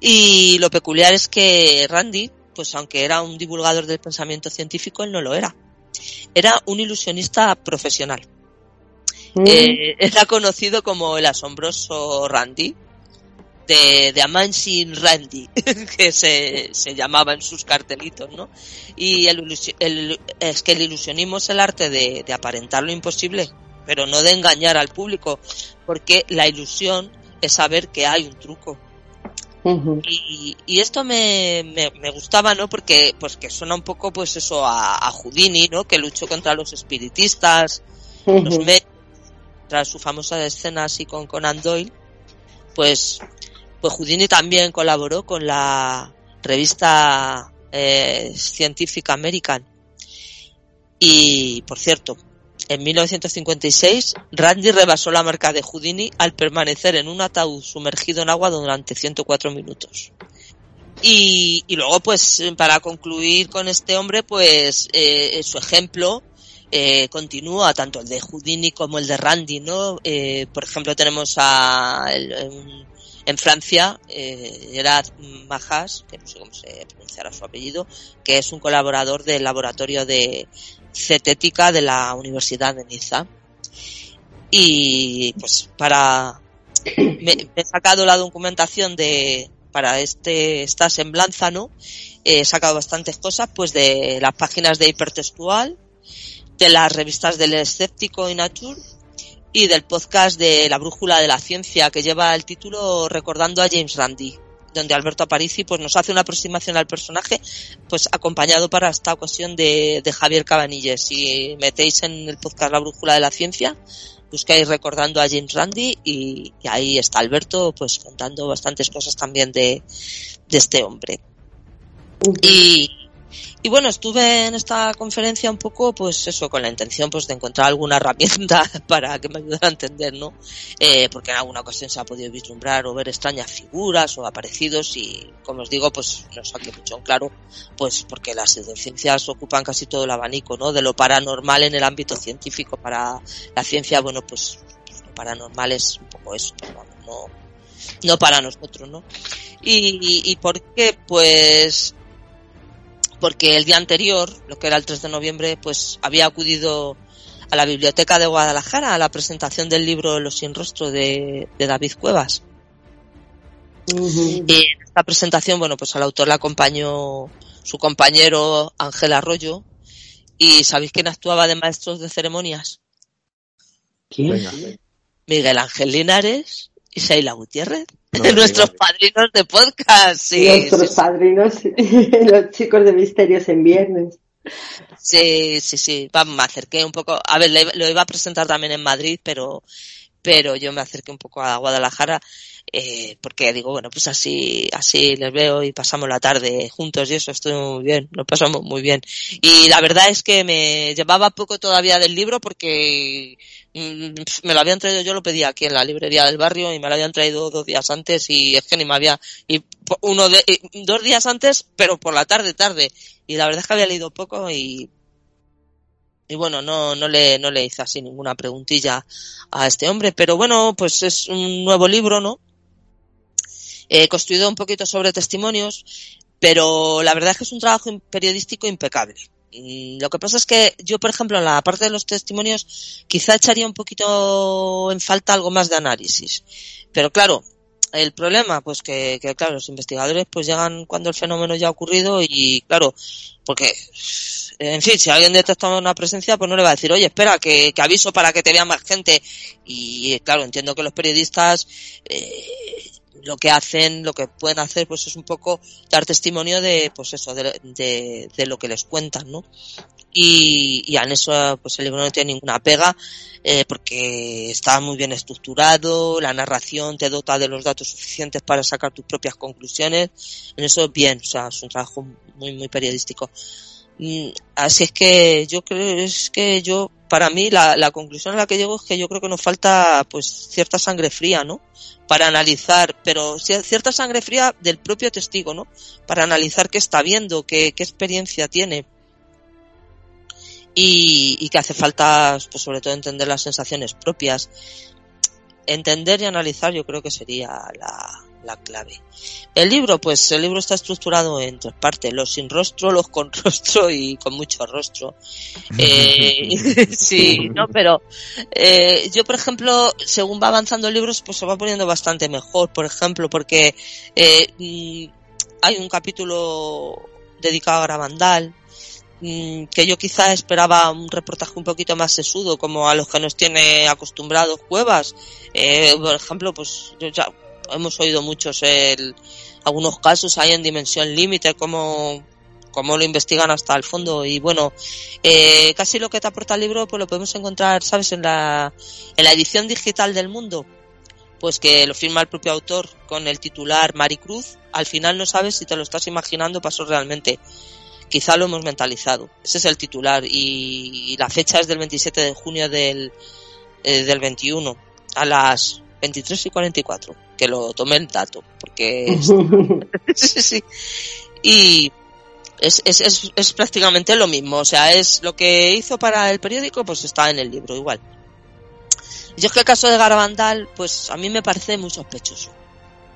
y lo peculiar es que Randy pues aunque era un divulgador del pensamiento científico, él no lo era. Era un ilusionista profesional. Mm. Eh, era conocido como el asombroso Randy, de, de Amansin Randy, que se, se llamaba en sus cartelitos, ¿no? Y el, el- es que el ilusionismo es el arte de, de aparentar lo imposible, pero no de engañar al público, porque la ilusión es saber que hay un truco. Y, y esto me, me, me gustaba, ¿no? Porque, pues que suena un poco, pues eso, a, a Houdini, ¿no? Que luchó contra los espiritistas, los medios, tras su famosa escena así con Conan Doyle, pues, pues Houdini también colaboró con la revista eh, Scientific American. Y, por cierto, en 1956, Randy rebasó la marca de Houdini al permanecer en un ataúd sumergido en agua durante 104 minutos. Y, y luego, pues, para concluir con este hombre, pues, eh, su ejemplo eh, continúa, tanto el de Houdini como el de Randy, ¿no? Eh, por ejemplo, tenemos a, el- en, Francia, eh, Gerard Majas, que no sé cómo se pronunciará su apellido, que es un colaborador del laboratorio de cetética de la Universidad de Niza. Y pues para me, he sacado la documentación de para este esta semblanza, ¿no? He sacado bastantes cosas, pues de las páginas de hipertextual, de las revistas del escéptico y Nature y del podcast de La Brújula de la Ciencia que lleva el título Recordando a James Randi, donde Alberto Aparici pues nos hace una aproximación al personaje, pues acompañado para esta ocasión de, de Javier Cabanilles. Si metéis en el podcast La Brújula de la Ciencia, buscáis recordando a James Randi y, y ahí está Alberto pues contando bastantes cosas también de, de este hombre. Y, y bueno, estuve en esta conferencia un poco, pues eso, con la intención pues de encontrar alguna herramienta para que me ayudara a entender, ¿no? Eh, porque en alguna ocasión se ha podido vislumbrar o ver extrañas figuras o aparecidos y, como os digo, pues no saqué mucho en claro, pues porque las pseudociencias ocupan casi todo el abanico, ¿no? De lo paranormal en el ámbito científico. Para la ciencia, bueno, pues, lo paranormal es un poco eso, vamos, no, no para nosotros, ¿no? Y, y, y por qué, pues porque el día anterior, lo que era el 3 de noviembre, pues había acudido a la biblioteca de Guadalajara a la presentación del libro Los sin rostro de, de David Cuevas. Y en esta presentación, bueno, pues al autor le acompañó su compañero Ángel Arroyo. ¿Y sabéis quién actuaba de maestros de ceremonias? ¿Quién? Miguel Ángel Linares y Sheila Gutiérrez. No Nuestros padrinos de podcast. Sí, Nuestros sí, padrinos, los chicos de Misterios en Viernes. Sí, sí, sí. Vamos, me acerqué un poco. A ver, le- lo iba a presentar también en Madrid, pero, pero yo me acerqué un poco a Guadalajara, eh, porque digo, bueno, pues así, así les veo y pasamos la tarde juntos y eso estuvo muy bien, lo pasamos muy bien. Y la verdad es que me llevaba poco todavía del libro porque mm, me lo habían traído, yo lo pedí aquí en la librería del barrio y me lo habían traído dos días antes y es que ni me había, y uno de, dos días antes, pero por la tarde, tarde. Y la verdad es que había leído poco y, y bueno, no, no le, no le hice así ninguna preguntilla a este hombre, pero bueno, pues es un nuevo libro, ¿no? Eh, construido un poquito sobre testimonios, pero la verdad es que es un trabajo periodístico impecable. Lo que pasa es que yo, por ejemplo, en la parte de los testimonios, quizá echaría un poquito en falta algo más de análisis. Pero claro, el problema, pues que, que claro, los investigadores pues llegan cuando el fenómeno ya ha ocurrido y claro, porque, en fin, si alguien detecta una presencia, pues no le va a decir, oye, espera, que, aviso para que te vea más gente. Y claro, entiendo que los periodistas, eh, lo que hacen, lo que pueden hacer, pues es un poco dar testimonio de, pues eso, de, de lo que les cuentan, ¿no? Y, y en eso, pues el libro no tiene ninguna pega, eh, porque está muy bien estructurado, la narración te dota de los datos suficientes para sacar tus propias conclusiones, en eso bien, o sea, es un trabajo muy, muy periodístico. Mm, Así es que yo creo, es que yo, para mí, la, la conclusión a la que llego es que yo creo que nos falta, pues, cierta sangre fría, ¿no? Para analizar, pero cier- cierta sangre fría del propio testigo, ¿no? Para analizar qué está viendo, qué, qué experiencia tiene y, y que hace falta, pues sobre todo, entender las sensaciones propias. Entender y analizar yo creo que sería la, la clave. El libro, pues el libro está estructurado en tres partes, los sin rostro, los con rostro y con mucho rostro. Eh, sí, no, pero eh, yo, por ejemplo, según va avanzando el libro, pues se va poniendo bastante mejor, por ejemplo, porque eh, mm, hay un capítulo dedicado a Gravandal, que yo quizá esperaba un reportaje un poquito más sesudo, como a los que nos tiene acostumbrados Cuevas. Eh, por ejemplo, pues ya hemos oído muchos el, algunos casos ahí en dimensión límite, como cómo lo investigan hasta el fondo. Y bueno eh, casi lo que te aporta el libro pues lo podemos encontrar sabes en la en la edición digital del mundo. Pues que lo firma el propio autor con el titular Maricruz. Al final no sabes si te lo estás imaginando pasó realmente quizá lo hemos mentalizado ese es el titular y, la fecha es del 27 de junio del eh, del 21 a las 23 y 44 que lo tomé el dato porque sí, sí. y es, es, es, es, prácticamente lo mismo. O sea, es lo que hizo para el periódico, pues está en el libro igual. Yo es que el caso de Garabandal, pues a mí me parece muy sospechoso.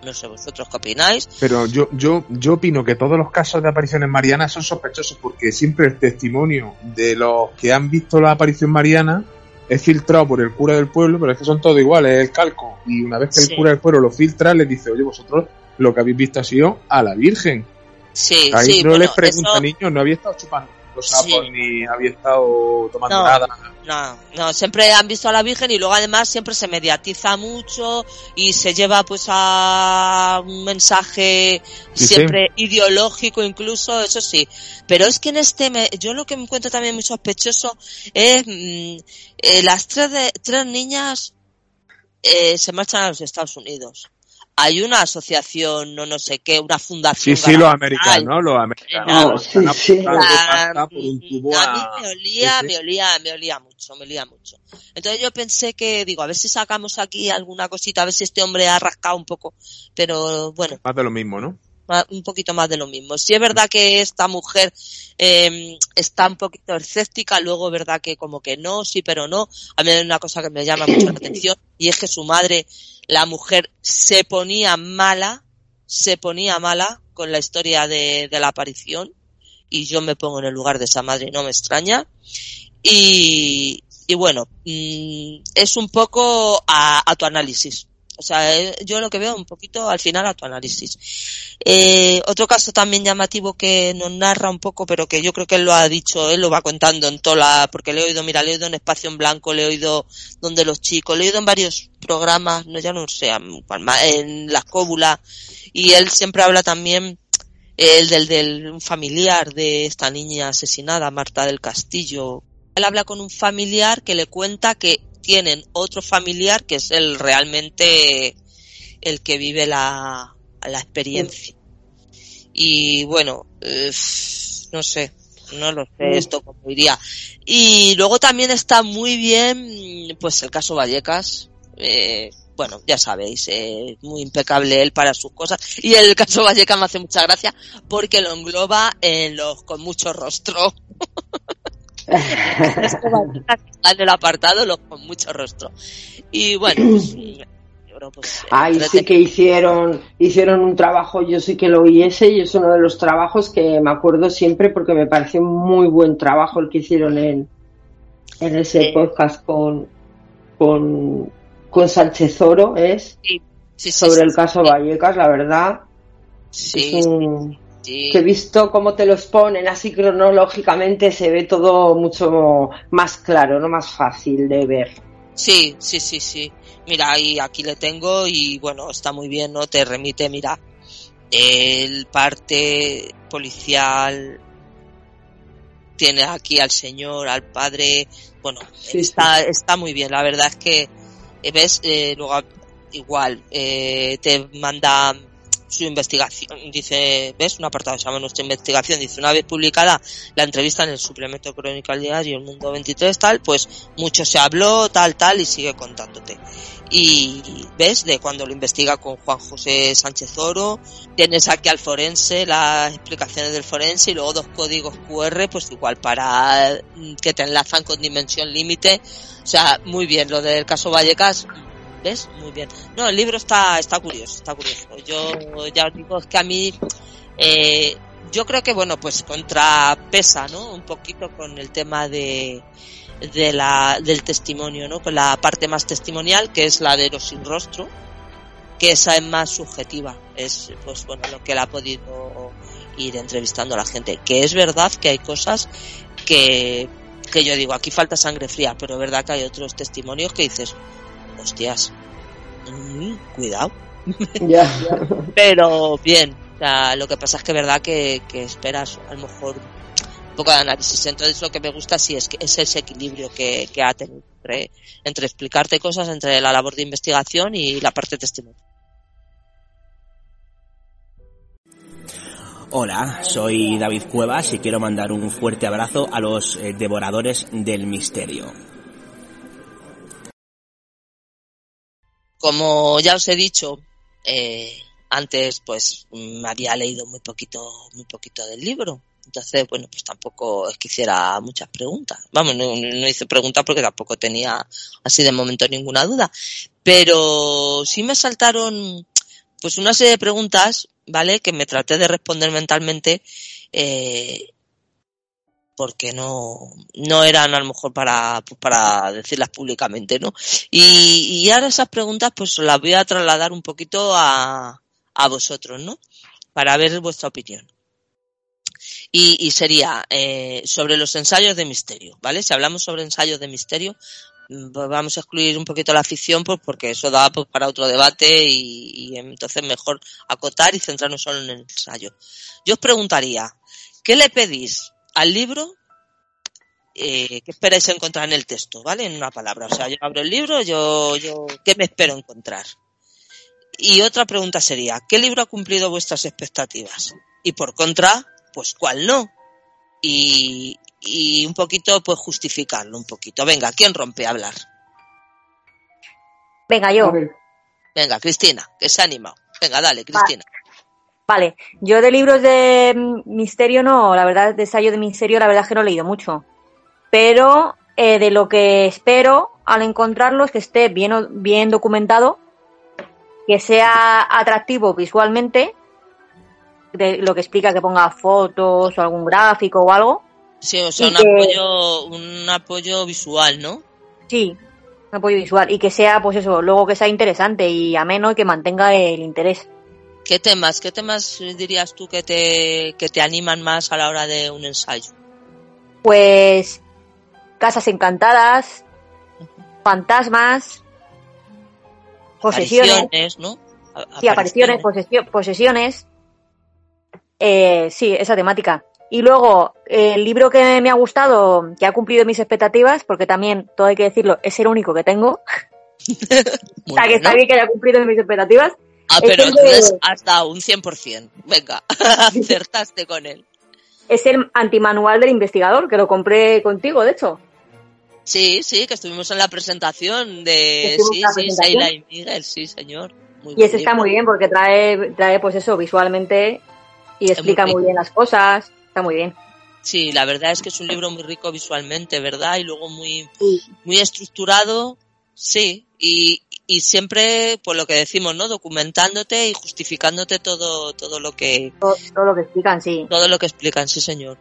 No sé vosotros qué opináis. Pero yo, yo, yo opino que todos los casos de apariciones marianas son sospechosos porque siempre el testimonio de los que han visto la aparición mariana es filtrado por el cura del pueblo, pero es que son todos iguales, es el calco. Y una vez que el cura del pueblo lo filtra, les dice, oye, vosotros lo que habéis visto ha sido a la Virgen. Sí, Ahí sí, no bueno, les pregunta, eso- niño, no había estado chupando los sapos Sí. ni había estado tomando No, nada. No, no, siempre han visto a la Virgen y luego además siempre se mediatiza mucho y se lleva pues a un mensaje Sí, siempre ideológico incluso, eso sí. Pero es que en este, me- yo lo que me encuentro también muy sospechoso es mm, eh, las tres, de- tres niñas eh, se marchan a los Estados Unidos. Hay una asociación, no no sé qué, una Sí, fundación. sí, los americanos, los americanos. No, los sí, sí. apuntando Ah, por un tubo a mí me olía, Sí, sí. me olía, me olía mucho, me olía mucho. Entonces yo pensé que, digo, a ver si sacamos aquí alguna cosita, a ver si este hombre ha rascado un poco, pero bueno, Más de lo mismo, ¿no? Un poquito más de lo mismo. Si es verdad que esta mujer eh, está un poquito escéptica, luego es verdad que como que no, sí, pero no. A mí hay una cosa que me llama mucho la atención y es que su madre, la mujer, se ponía mala, se ponía mala con la historia de, la aparición y yo me pongo en el lugar de esa madre no me extraña. Y, y bueno, mm, es un poco a, a tu análisis. O sea, eh, yo lo que veo un poquito al final a tu análisis. Eh, otro caso también llamativo que nos narra un poco, pero que yo creo que él lo ha dicho, él lo va contando en toda la, porque le he oído, mira, le he oído en Espacio en Blanco, le he oído donde los chicos, le he oído en varios programas, no ya no sé, en la cóbula, y él siempre habla también el del, del familiar de esta niña asesinada, Marta del Castillo. Él habla con un familiar que le cuenta que tienen otro familiar que es el realmente el que vive la, la experiencia. Y bueno, eh, no sé, no lo sé esto cómo iría. Y luego también está muy bien, pues el caso Vallecas, eh, bueno, ya sabéis, eh, muy impecable él para sus cosas. Y el caso Vallecas me hace mucha gracia porque lo engloba en los con mucho rostro. En el apartado los con mucho rostro. Y bueno, pues, creo, pues, Ay, sí que hicieron, hicieron un trabajo, yo sí que lo oí ese y es uno de los trabajos que me acuerdo siempre porque me pareció muy buen trabajo el que hicieron en, en ese podcast con, con, con Sánchez Oro, es Sí, sí, sí, sobre sí, el caso. Vallecas, la verdad. Sí, es un- sí. que he visto cómo te los ponen así cronológicamente se ve todo mucho más claro, no más fácil de ver. Sí, sí, sí, sí. Mira, y aquí le tengo y bueno, está muy bien, ¿no? Te remite, mira, el parte policial tiene aquí al señor, al padre, bueno, Sí, está, está muy bien. La verdad es que, eh, ves, eh, luego igual, eh, te manda su investigación, dice, ves, un apartado se llama nuestra investigación, dice, una vez publicada la entrevista en el suplemento crónico al diario El Mundo 23, tal, pues mucho se habló, tal, tal, y sigue contándote. Y ves, de cuando lo investiga con Juan José Sánchez Oro, tienes aquí al forense, las explicaciones del forense y luego dos códigos QR, pues igual para mm, que te enlazan con dimensión límite. O sea, muy bien, lo del caso Vallecas, ¿Ves? Muy bien. No, el libro está, está curioso, está curioso. Yo ya os digo, que a mí, eh, yo creo que, bueno, pues contrapesa, ¿no? Un poquito con el tema de, de la, del testimonio, ¿no? Con la parte más testimonial, que es la de los sin rostro, que esa es más subjetiva. Es, pues bueno, lo que él ha podido ir entrevistando a la gente. Que es verdad que hay cosas que, que yo digo, aquí falta sangre fría, pero es verdad que hay otros testimonios que dices, hostias, mm, cuidado. Ya. pero bien, o sea, lo que pasa es que es verdad que, que esperas a lo mejor un poco de análisis. Entonces lo que me gusta sí es que es ese equilibrio que, que ha tenido entre, entre explicarte cosas, entre la labor de investigación y la parte testimonio. Hola, soy David Cuevas y quiero mandar un fuerte abrazo a los eh, devoradores del misterio. Como ya os he dicho, eh, antes pues me había leído muy poquito, muy poquito del libro. Entonces, bueno, pues tampoco es que hiciera muchas preguntas. Vamos, no, no hice preguntas porque tampoco tenía así de momento ninguna duda. Pero sí me saltaron pues una serie de preguntas, ¿vale? Que me traté de responder mentalmente, eh, porque no, no eran a lo mejor para, pues para decirlas públicamente, ¿no? Y, y ahora esas preguntas pues las voy a trasladar un poquito a, a vosotros, ¿no? Para ver vuestra opinión. Y, y sería eh, sobre los ensayos de misterio, ¿vale? Si hablamos sobre ensayos de misterio, mm, pues vamos a excluir un poquito la ficción pues porque eso da pues, para otro debate y, y entonces mejor acotar y centrarnos solo en el ensayo. Yo os preguntaría, ¿qué le pedís al libro eh, ¿qué esperáis encontrar en el texto? ¿Vale? En una palabra. O sea, yo abro el libro, yo, yo, ¿qué me espero encontrar? Y otra pregunta sería, ¿qué libro ha cumplido vuestras expectativas? Y por contra, pues cuál no. Y, y un poquito, pues justificarlo un poquito. Venga, ¿quién rompe a hablar? Venga, yo. Venga, Cristina, que se ha animado. Venga, dale, Cristina. Vale, yo de libros de misterio no, la verdad, de ensayo de misterio, la verdad es que no he leído mucho. Pero eh, de lo que espero al encontrarlo es que esté bien, bien documentado, que sea atractivo visualmente, de lo que explica que ponga fotos o algún gráfico o algo. Sí, o sea, un que- apoyo, un apoyo visual, ¿no? Sí, un apoyo visual. Y que sea, pues eso, luego que sea interesante y ameno y que mantenga el interés. ¿Qué temas, qué temas dirías tú que te, que te animan más a la hora de un ensayo? Pues casas encantadas, fantasmas, posesiones, Apariciones, ¿no? A- sí, apariciones, posesio- posesiones. Eh, sí, esa temática. Y luego, eh, el libro que me ha gustado, que ha cumplido mis expectativas, porque también, todo hay que decirlo, es el único que tengo. o sea, que está bien que haya cumplido mis expectativas. Ah, Es pero de- entonces has dado un 100%. Venga, acertaste con él. Es el antimanual del investigador, que lo compré contigo, de hecho. Sí, sí, que estuvimos en la presentación de... Sí, la sí, presentación. Seila y Miguel, sí, señor. Muy Y ese está muy bien porque trae, trae pues eso, visualmente y explica muy muy bien las cosas. Está muy bien. Sí, la verdad es que es un libro muy rico visualmente, ¿verdad? Y luego muy, muy estructurado, sí, y, y siempre, pues lo que decimos, ¿no? Documentándote y justificándote todo, todo lo que, Todo, todo lo que explican, sí. todo lo que explican, sí señor.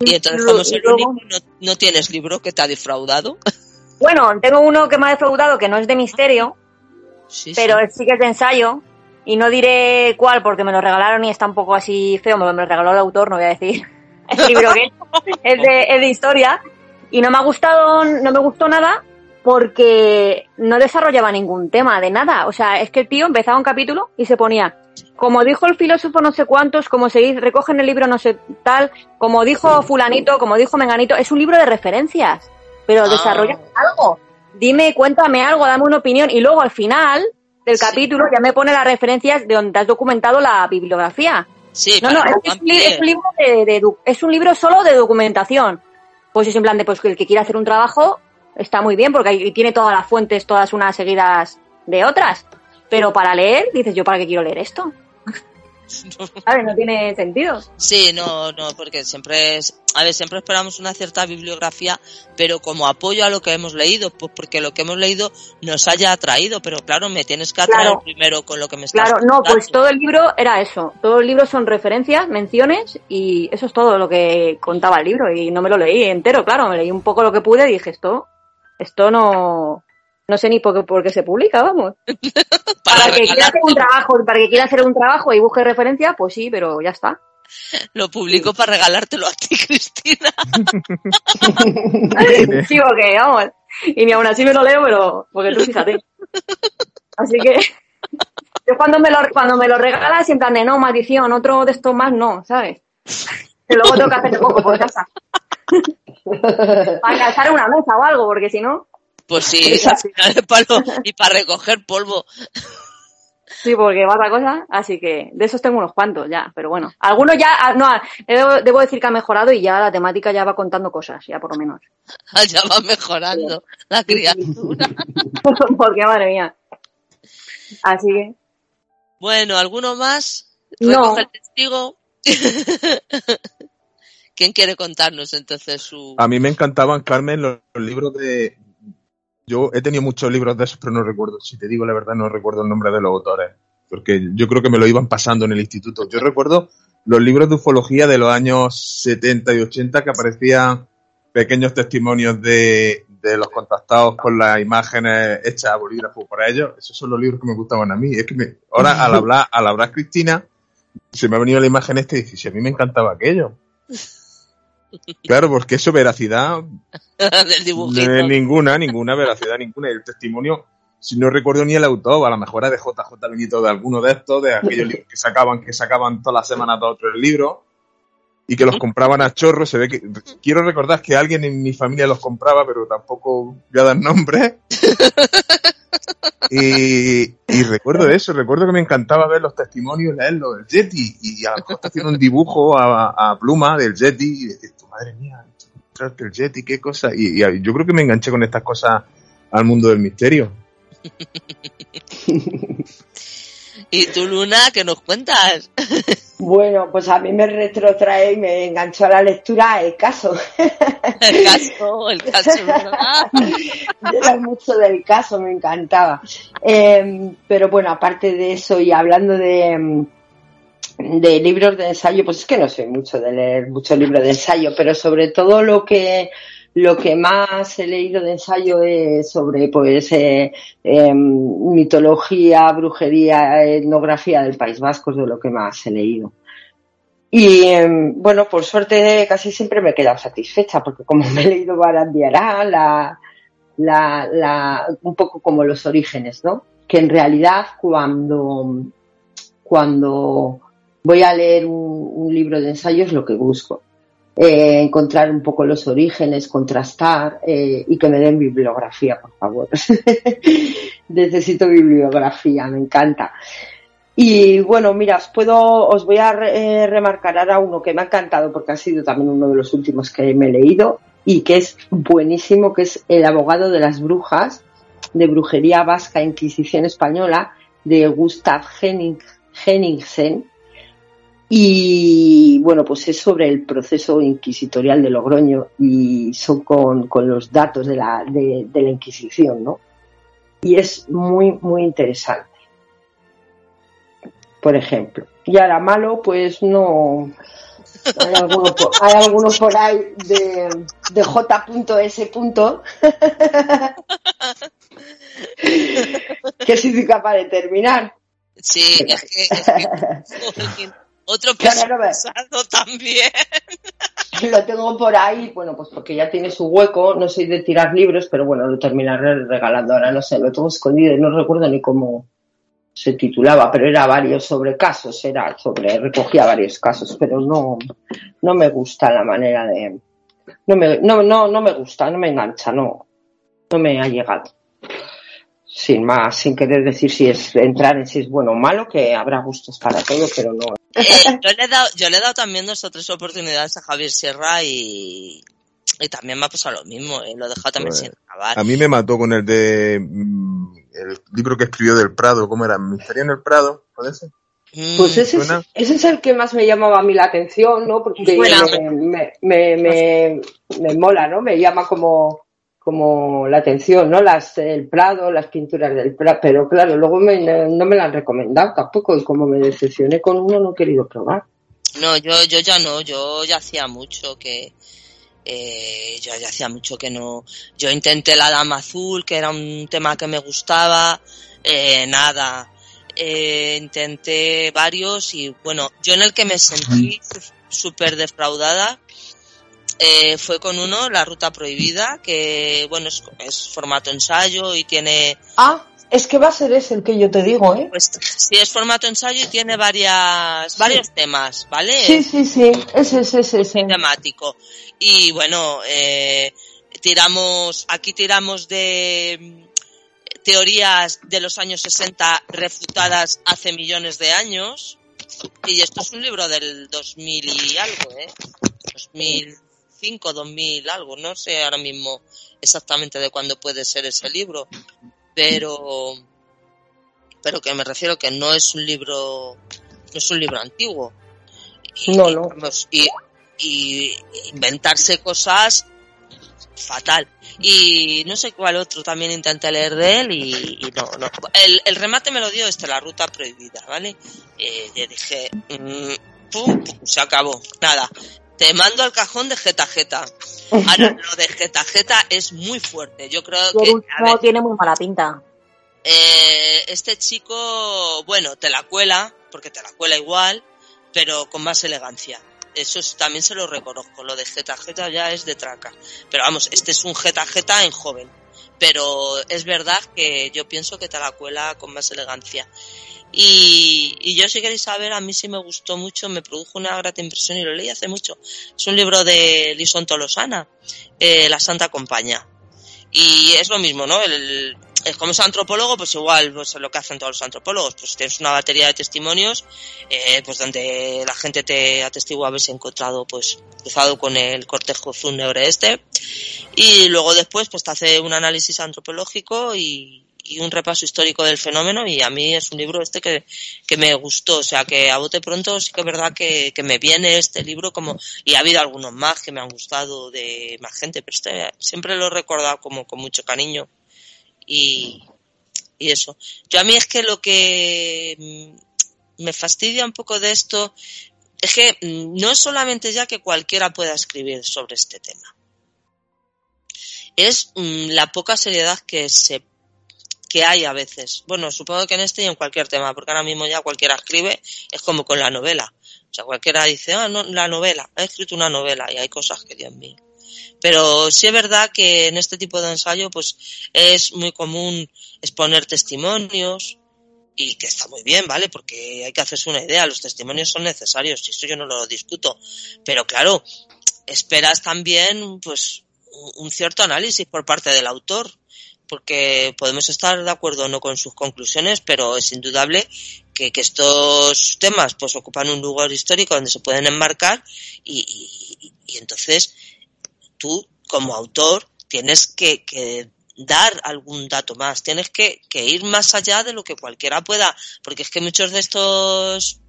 Y entonces como el único, no, no tienes libro que te ha defraudado. Bueno, tengo uno que me ha defraudado que no es de misterio, Sí, pero sí. sí que es de ensayo. Y no diré cuál porque me lo regalaron y está un poco así feo. Me lo, me lo regaló el autor, no voy a decir el libro que es. Es de, es de historia. Y no me ha gustado, no me gustó nada porque no desarrollaba ningún tema de nada. O sea, es que el tío empezaba un capítulo y se ponía, como dijo el filósofo no sé cuántos, como se dice- recoge en el libro no sé tal, como dijo fulanito, como dijo menganito, es un libro de referencias. Pero Ah. desarrolla algo. Dime, cuéntame algo, dame una opinión. Y luego al final del capítulo ya me pone las referencias de donde has documentado la bibliografía. Sí, No, no, es, un es un libro de, de edu- es un libro solo de documentación. Pues es en plan de pues que el que quiera hacer un trabajo está muy bien porque ahí tiene todas las fuentes, todas unas seguidas de otras. Pero para leer, dices yo, ¿para qué quiero leer esto? ¿Sabes? No tiene sentido. Sí, no, no, porque siempre es, a ver, siempre esperamos una cierta bibliografía, pero como apoyo a lo que hemos leído, pues porque lo que hemos leído nos haya atraído, pero claro, me tienes que atraer Claro. primero con lo que me estás Claro, no, pues todo el libro era eso. Todo el libro son referencias, menciones y eso es todo lo que contaba el libro. Y no me lo leí entero, claro, me leí un poco lo que pude y dije, esto, esto no, no sé ni por qué, por qué se publica, vamos. para que quiera hacer un trabajo, para que quiera hacer un trabajo y busque referencia, pues sí, pero ya está. Lo publico para regalártelo a ti, Cristina. sí, porque vamos. Y ni aún así me lo leo, pero porque tú fíjate. Así que yo cuando me lo cuando me lo regalas en plan de no, maldición, otro de estos más no, ¿sabes? Que luego tengo que hacer poco por casa. Para calzar una mesa o algo, porque si no, Pues sí, de palo y para recoger polvo. sí, porque va otra cosa. Así que de esos tengo unos cuantos ya, pero bueno. Algunos ya, ah, no, debo, debo decir que ha mejorado y ya la temática ya va contando cosas, ya por lo menos. Ya va mejorando la criatura. porque madre mía. Así que. Bueno, ¿alguno más? No. El testigo. ¿Quién quiere contarnos entonces su... A mí me encantaban, Carmen, los, libros de... Yo he tenido muchos libros de esos, pero no recuerdo, si te digo la verdad, no recuerdo el nombre de los autores, porque yo creo que me lo iban pasando en el instituto. Yo recuerdo los libros de ufología de los años 70 y 80 que aparecían pequeños testimonios de, de los contactados con las imágenes hechas a bolígrafo por ellos. Esos son los libros que me gustaban a mí. Es que ahora al hablar, al hablar Cristina, se me ha venido la imagen esta y dice, si a mí me encantaba aquello. Claro, porque eso, veracidad, del dibujito? de ninguna, ninguna veracidad, ninguna. Y el testimonio, si no recuerdo ni el autor, a lo mejor era de JJ Benito, de alguno de estos, de aquellos libros que sacaban, que sacaban todas las semanas dos o tres libros y que los compraban a chorro. Se ve que, quiero recordar que alguien en mi familia los compraba, pero tampoco voy a dar nombre. Y, y recuerdo eso, recuerdo que me encantaba ver los testimonios, leerlos del Yeti, y a lo mejor hacían un dibujo a, a pluma del Yeti, madre mía, encontrarte el Yeti, qué cosa. Y, y yo creo que me enganché con estas cosas al mundo del misterio. ¿Y tú, Luna, qué nos cuentas? Bueno, pues a mí me retrotrae y me enganchó a la lectura el caso. El caso, el caso, ¿verdad? Yo era mucho del caso, me encantaba. Eh, pero bueno, aparte de eso y hablando de, mm, de libros de ensayo, pues es que no soy mucho de leer muchos libros de ensayo, pero sobre todo lo que lo que más he leído de ensayo es sobre pues eh, eh, mitología, brujería, etnografía del País Vasco, es de lo que más he leído. Y eh, bueno, por suerte casi siempre me he quedado satisfecha, porque como me he leído Barandiará, un poco como los orígenes, ¿no? Que en realidad cuando, cuando voy a leer un, libro de ensayo es lo que busco. Eh, encontrar un poco los orígenes, contrastar eh, y que me den bibliografía, por favor. Necesito bibliografía, me encanta. Y bueno, mira, os puedo, os voy a eh, remarcar ahora uno que me ha encantado porque ha sido también uno de los últimos que me he leído y que es buenísimo, que es El abogado de las brujas, de brujería vasca, Inquisición española, de Gustav Henning, Henningsen. Y bueno, pues es sobre el proceso inquisitorial de Logroño y son con, con los datos de la, de, de la Inquisición, ¿no? Y es muy, muy interesante. Por ejemplo. Y ahora malo, pues no. Hay alguno por, hay alguno por ahí de, de J.S. que soy capaz de terminar. Sí, es que, es que otro no pesado también. Lo tengo por ahí, bueno, pues porque ya tiene su hueco, no soy de tirar libros, pero bueno, lo terminaré regalando ahora, no sé, lo tengo escondido y no recuerdo ni cómo se titulaba, pero era varios sobre casos, era sobre, recogía varios casos, pero no, no me gusta la manera de, no me, no, no, no me gusta, no me engancha, no, no me ha llegado. Sin más, sin querer decir si es entrar en si es bueno o malo, que habrá gustos para todo, pero no. Eh, yo, le he dado, yo le he dado también dos o tres oportunidades a Javier Sierra y, y también me ha pasado lo mismo. eh, Lo he dejado también Pues, sin acabar. A mí me mató con el de mm, el libro que escribió del Prado, ¿cómo era? Misterio en el Prado, ¿puede ser? Mm, Pues ese es, ese es el que más me llamaba a mí la atención, ¿no? Porque me, me, me- me mola, ¿no? Me llama como, como la atención, ¿no? Las, el Prado, las pinturas del Prado, pero claro, luego me- no, me la han recomendado tampoco y como me decepcioné con uno no he querido probar. No, yo, yo ya no, yo ya hacía mucho que, eh, yo ya hacía mucho que no, yo intenté la Dama Azul, que era un tema que me gustaba, eh, nada, eh, intenté varios y bueno, yo en el que me sentí súper defraudada eh, fue con uno, La Ruta Prohibida, que bueno, es, es formato ensayo y tiene Ah, es que va a ser ese el que yo te digo, ¿eh? Pues sí, es formato ensayo y tiene varias, varios temas, ¿vale? Sí, sí, sí, ese, ese, ese, ese. temático. Y bueno, eh, tiramos, aquí tiramos de mm, teorías de los años 60 refutadas hace millones de años. Y esto es un libro del 2000 y algo, ¿eh? 2005, 2000 algo, no sé ahora mismo exactamente de cuándo puede ser ese libro, pero pero que me refiero que no es un libro no es un libro antiguo y, No, no. y, y inventarse cosas fatal y no sé cuál otro también intenté leer de él y, y no, no. El, el remate me lo dio este la ruta prohibida vale eh, le dije mm, pum, pum, se acabó nada te mando al cajón de Geta Geta ahora lo de Geta Geta es muy fuerte yo creo que ver, tiene muy mala pinta. eh, este chico, bueno, te la cuela, porque te la cuela igual, pero con más elegancia. Eso es- también se lo reconozco. Lo de Geta Geta ya es de traca. Pero vamos, este es un Geta Geta en joven. Pero es verdad que yo pienso que te la cuela con más elegancia. Y, y yo si queréis saber, a mí sí me gustó mucho, me produjo una grata impresión y lo leí hace mucho. Es un libro de Lison Tolosana, eh, La Santa Compañía. Y es lo mismo, ¿no? El, como es antropólogo, pues igual, pues lo que hacen todos los antropólogos, pues tienes una batería de testimonios, eh, pues donde la gente te atestigua haberse encontrado, pues, cruzado con el cortejo fúnebre este, y luego después, pues te hace un análisis antropológico y, y un repaso histórico del fenómeno, y a mí es un libro este que, que me gustó, o sea que a bote pronto sí que es verdad que, que me viene este libro como, y ha habido algunos más que me han gustado de más gente, pero este siempre lo he recordado como con mucho cariño y, y eso. Yo a mí es que lo que mm, me fastidia un poco de esto es que mm, no es solamente ya que cualquiera pueda escribir sobre este tema. Es mm, la poca seriedad que se que hay a veces. Bueno, supongo que en este y en cualquier tema, porque ahora mismo ya cualquiera escribe, es como con la novela. O sea, cualquiera dice, ah, no, la novela, he escrito una novela y hay cosas que, Dios mío. Pero sí es verdad que en este tipo de ensayo, pues es muy común exponer testimonios y que está muy bien, ¿vale? Porque hay que hacerse una idea, los testimonios son necesarios y eso yo no lo discuto. Pero claro, esperas también, pues, un cierto análisis por parte del autor porque podemos estar de acuerdo o no con sus conclusiones, pero es indudable que, que estos temas pues ocupan un lugar histórico donde se pueden enmarcar y, y- y entonces tú como autor tienes que, dar algún dato más, tienes que, que ir más allá de lo que cualquiera pueda, porque es que muchos de estos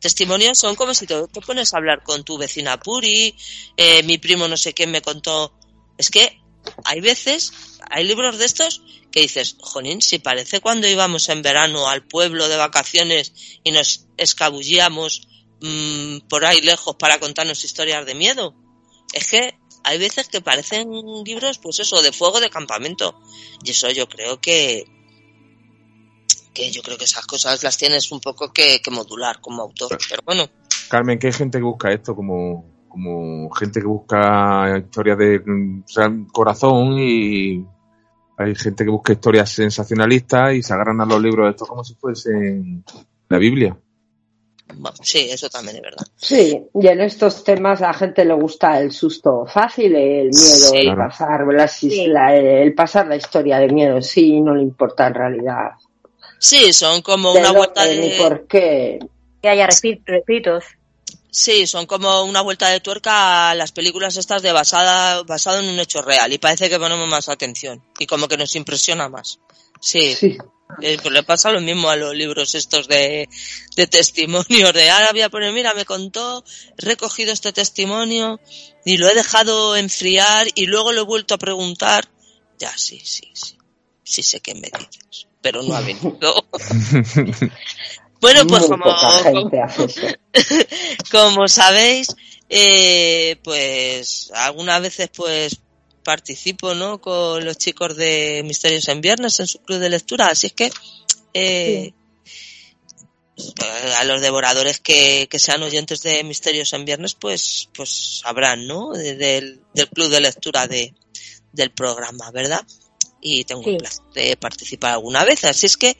testimonios son como si te, te pones a hablar con tu vecina Puri, eh, mi primo no sé quién me contó, es que hay veces, hay libros de estos que dices, Jonín, si parece cuando íbamos en verano al pueblo de vacaciones y nos escabullíamos mm, por ahí lejos para contarnos historias de miedo. Es que hay veces que parecen libros, pues eso, de fuego de campamento. Y eso yo creo que, que yo creo que esas cosas las tienes un poco que, que modular como autor. Pero bueno, Carmen, que hay gente que busca esto como, como gente que busca historias de o sea, corazón y hay gente que busca historias sensacionalistas y se agarran a los libros de estos como si fuesen la Biblia. Bueno, sí, eso también es verdad. Sí, y en estos temas a la gente le gusta el susto fácil, el miedo, Sí. el Claro. pasar la, la- el pasar la historia de miedo, sí, no le importa en realidad. Sí, son como De una vuelta ni de... por qué. Que haya repi- repitos. Sí, son como una vuelta de tuerca a las películas estas de basada, basado en un hecho real y parece que ponemos más atención y como que nos impresiona más. Sí, Sí. Eh, pues le pasa lo mismo a los libros estos de, de testimonios, de ahora voy a poner, mira, me contó, he recogido este testimonio y lo he dejado enfriar y luego lo he vuelto a preguntar. Ya, sí, sí, sí, sí sé qué me dices, pero no ha venido. bueno, pues como, como sabéis, eh, pues algunas veces pues participo, ¿no? Con los chicos de Misterios en Viernes en su club de lectura, así es que eh, a los devoradores que, que sean oyentes de Misterios en Viernes, pues, pues sabrán, ¿no? De- del, del club de lectura de, del programa, ¿verdad? Y tengo Sí. el placer de participar alguna vez, así es que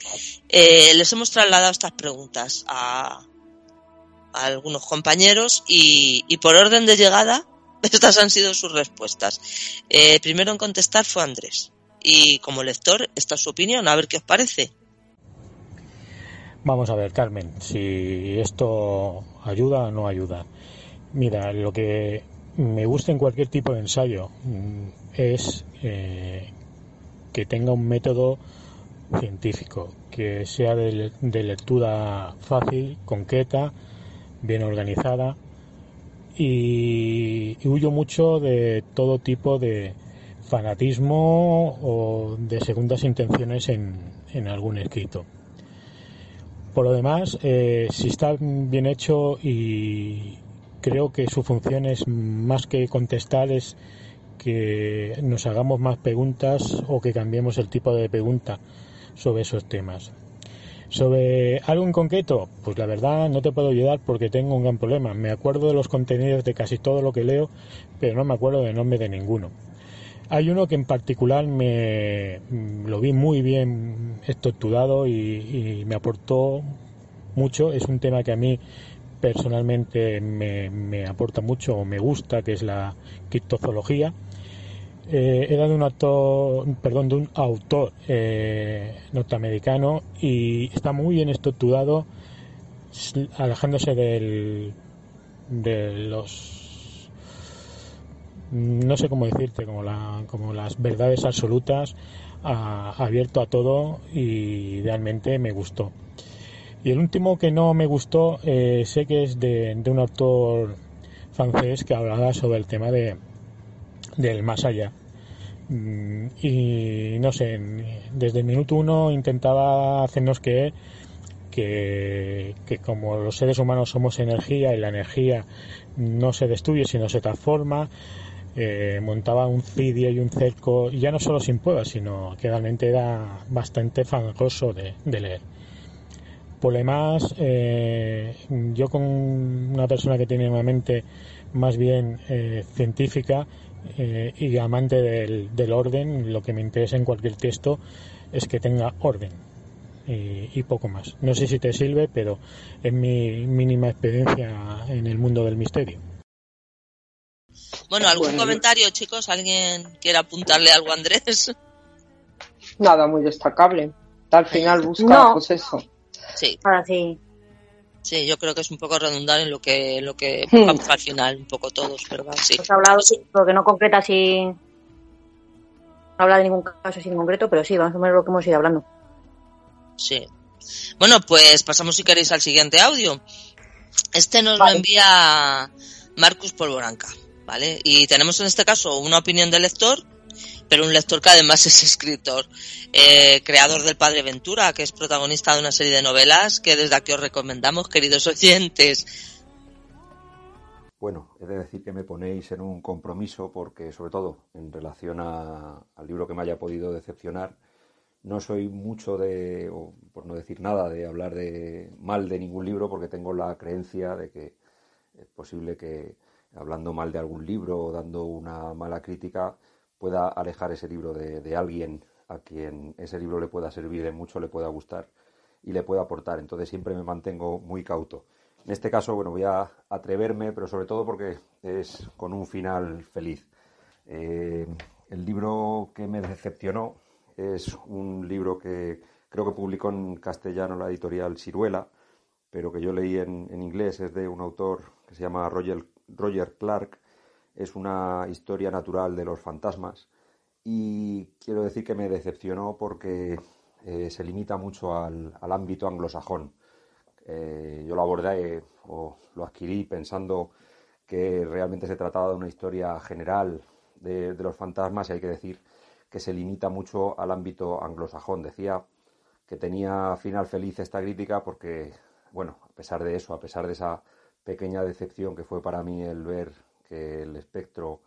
eh, les hemos trasladado estas preguntas a, a algunos compañeros y, y por orden de llegada estas han sido sus respuestas. Eh, primero en contestar fue Andrés y como lector esta es su opinión, a ver qué os parece. Vamos a ver, Carmen, si esto ayuda o no ayuda. Mira, lo que me gusta en cualquier tipo de ensayo mm, es eh, que tenga un método científico, que sea de, le- de lectura fácil, concreta, bien organizada y, huyo mucho de todo tipo de fanatismo o de segundas intenciones en, en algún escrito. Por lo demás, eh, si está bien hecho y creo que su función es más que contestar, es que nos hagamos más preguntas o que cambiemos el tipo de pregunta sobre esos temas. Sobre algo en concreto, pues la verdad no te puedo ayudar porque tengo un gran problema. Me acuerdo de los contenidos de casi todo lo que leo, pero no me acuerdo del nombre de ninguno. Hay uno que en particular me lo vi muy bien estructurado y, y me aportó mucho. Es un tema que a mí personalmente me, me aporta mucho o me gusta, que es la criptozoología. Eh, era de un autor, perdón, de un autor eh, norteamericano y está muy bien estructurado, alejándose del, de los no sé cómo decirte, como, la, como las verdades absolutas, abierto a todo y realmente me gustó. Y el último que no me gustó, eh, sé que es de un autor francés que hablaba sobre el tema de, del más allá. Mm, Y no sé, desde el minuto uno intentaba hacernos que, que como los seres humanos somos energía y la energía no se destruye sino se transforma, eh, montaba un cidio y un cerco, y ya no solo sin pruebas, sino que realmente era bastante fangoso de, de leer. Por lo demás, eh, yo con una persona que tiene una mente más bien eh, científica eh, y amante del, del orden, lo que me interesa en cualquier texto es que tenga orden y, y poco más. No sé si te sirve, pero es mi mínima experiencia en el mundo del misterio. Bueno, ¿algún Bueno, yo- comentario, chicos? ¿Alguien quiere apuntarle algo a Andrés? Nada muy destacable. Al final busca, No. pues eso. Sí, Ahora sí. Sí, yo creo que es un poco redundar en lo que, en lo que Hmm. vamos al final, un poco todos, ¿verdad? Sí. Hemos hablado, sí, porque no concreta así. No habla de ningún caso así en concreto, pero sí, vamos a ver lo que hemos ido hablando. Sí. Bueno, pues pasamos si queréis al siguiente audio. Este nos lo envía Marcus Polvoranca, ¿vale? Y tenemos en este caso una opinión del lector, pero un lector que además es escritor, eh, creador del Padre Ventura, que es protagonista de una serie de novelas que desde aquí os recomendamos, queridos oyentes. Bueno, he de decir que me ponéis en un compromiso porque, sobre todo, en relación a- al libro que me haya podido decepcionar, no soy mucho de, o por no decir nada, de hablar de mal de ningún libro porque tengo la creencia de que es posible que hablando mal de algún libro o dando una mala crítica pueda alejar ese libro de, alguien a quien ese libro le pueda servir de mucho, le pueda gustar y le pueda aportar. Entonces siempre me mantengo muy cauto. En este caso, bueno, voy a atreverme, pero sobre todo porque es con un final feliz. Eh, el libro que me decepcionó es un libro que creo que publicó en castellano la editorial Ciruela, pero que yo leí en, en inglés. Es de un autor que se llama Roger, Roger Clark. Es una historia natural de los fantasmas. Y quiero decir que me decepcionó porque eh, se limita mucho al, ámbito anglosajón. yo lo abordé o lo adquirí pensando que realmente se trataba de una historia general de, de los fantasmas y hay que decir que se limita mucho al ámbito anglosajón. Decía que tenía final feliz esta crítica porque, bueno, a pesar de eso, a pesar de esa pequeña decepción que fue para mí el ver que el espectro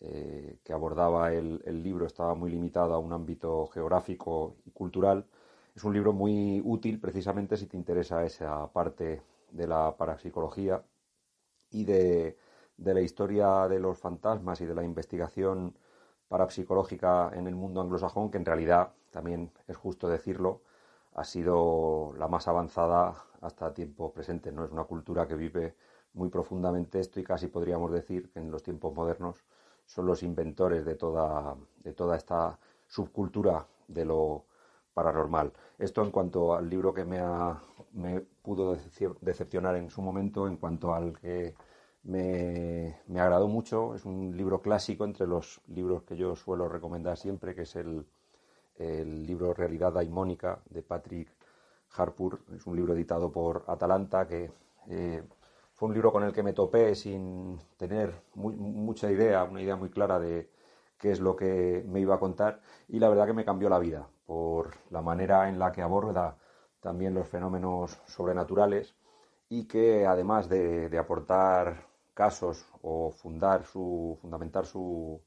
eh, que abordaba el, libro estaba muy limitado a un ámbito geográfico y cultural, es un libro muy útil precisamente si te interesa esa parte de la parapsicología y de, de la historia de los fantasmas y de la investigación parapsicológica en el mundo anglosajón, que en realidad, también es justo decirlo, ha sido la más avanzada hasta tiempos presentes. ¿no? Es una cultura que vive muy profundamente esto y casi podríamos decir que en los tiempos modernos son los inventores de toda, de toda esta subcultura de lo paranormal. Esto en cuanto al libro que me, ha, me pudo decepcionar en su momento, en cuanto al que me, me, agradó mucho, es un libro clásico entre los libros que yo suelo recomendar siempre, que es el, el libro Realidad Daimónica de Patrick Harpur. Es un libro editado por Atalanta que eh, fue un libro con el que me topé sin tener mucha idea, una idea muy clara de qué es lo que me iba a contar y la verdad que me cambió la vida por la manera en la que aborda también los fenómenos sobrenaturales y que además de, aportar casos o fundar su, fundamentar su,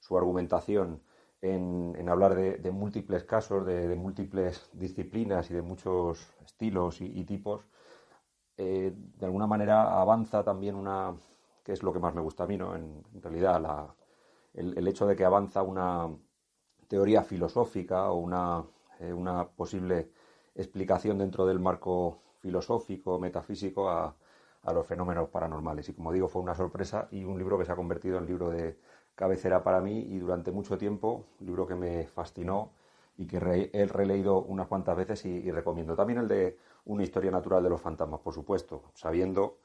su argumentación en, hablar de, múltiples casos, de, múltiples disciplinas y de muchos estilos y, tipos, eh, de alguna manera avanza también una, que es lo que más me gusta a mí, ¿no? En, realidad, el, hecho de que avanza una teoría filosófica o una, eh, una posible explicación dentro del marco filosófico, metafísico a, a los fenómenos paranormales. Y como digo, fue una sorpresa y un libro que se ha convertido en libro de, cabecera para mí y durante mucho tiempo, un libro que me fascinó y que he releído unas cuantas veces y, recomiendo. También el de Una historia natural de los fantasmas, por supuesto, sabiendo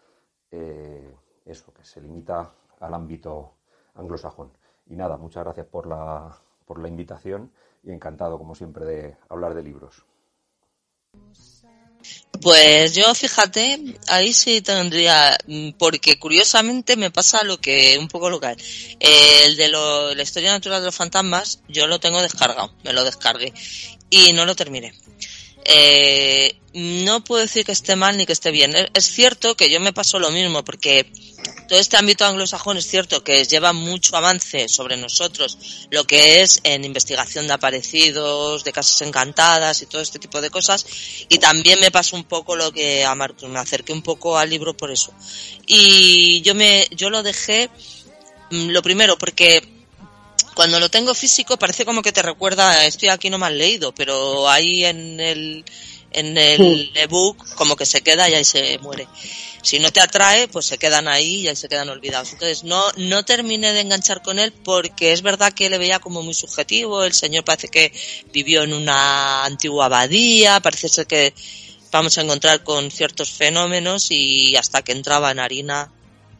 eh, eso, que se limita al ámbito anglosajón. Y nada, muchas gracias por la, por la invitación y encantado, como siempre, de hablar de libros. Pues yo, fíjate, ahí sí tendría, porque curiosamente me pasa lo que, un poco lo que El de la historia natural de los fantasmas, yo lo tengo descargado, me lo descargué y no lo terminé. Eh, no puedo decir que esté mal ni que esté bien. Es cierto que yo me paso lo mismo, porque todo este ámbito anglosajón es cierto que lleva mucho avance sobre nosotros, lo que es en investigación de aparecidos, de casas encantadas y todo este tipo de cosas. Y también me pasó un poco lo que a Marcos, me acerqué un poco al libro por eso. Y yo me, yo lo dejé, mm, lo primero, porque cuando lo tengo físico parece como que te recuerda, estoy aquí no me leído, pero ahí en el, en el ebook como que se queda y ahí se muere. Si no te atrae, pues se quedan ahí y ahí se quedan olvidados. Entonces no, no terminé de enganchar con él porque es verdad que le veía como muy subjetivo, el señor parece que vivió en una antigua abadía, parece ser que vamos a encontrar con ciertos fenómenos y hasta que entraba en harina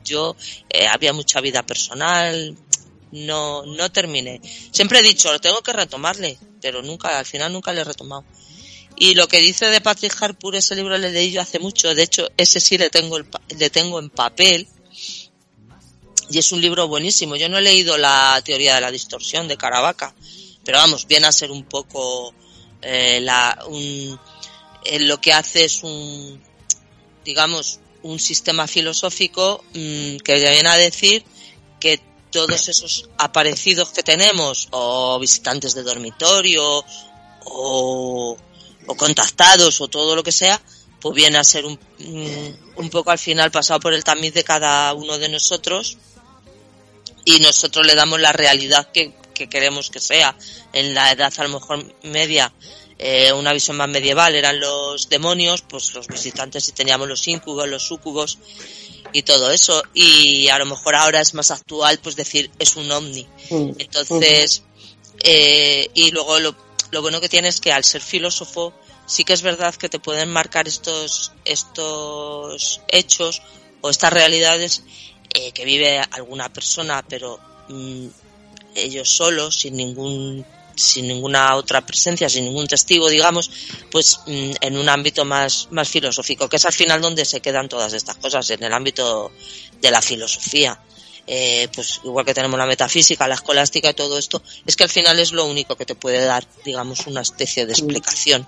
yo eh, había mucha vida personal, no, no terminé. Siempre he dicho, lo tengo que retomarle, pero nunca, al final nunca le he retomado. Y lo que dice de Patrick Harpur, ese libro le leí yo hace mucho, de hecho ese sí le tengo, le tengo en papel, y es un libro buenísimo. Yo no he leído la teoría de la distorsión de Caravaca, pero vamos, viene a ser un poco eh, la, un, eh, lo que hace es un, digamos, un sistema filosófico mm, que viene a decir que todos esos aparecidos que tenemos, o visitantes de dormitorio, o contactados o todo lo que sea, pues viene a ser un, mm, un poco al final pasado por el tamiz de cada uno de nosotros y nosotros le damos la realidad que, queremos que sea. En la edad a lo mejor media, eh, una visión más medieval eran los demonios, pues los visitantes y teníamos los incubos, los sucubos y todo eso. Y a lo mejor ahora es más actual, pues decir, es un ovni. Mm. Entonces, eh, y luego lo, lo bueno que tiene es que al ser filósofo sí que es verdad que te pueden marcar estos, estos hechos o estas realidades eh, que vive alguna persona, pero mm, ellos solos, sin ningún sin ninguna otra presencia, sin ningún testigo, digamos, pues mm, en un ámbito más, más filosófico, que es al final donde se quedan todas estas cosas, en el ámbito de la filosofía. Eh, pues igual que tenemos la metafísica, la escolástica y todo esto, es que al final es lo único que te puede dar, digamos, una especie de explicación.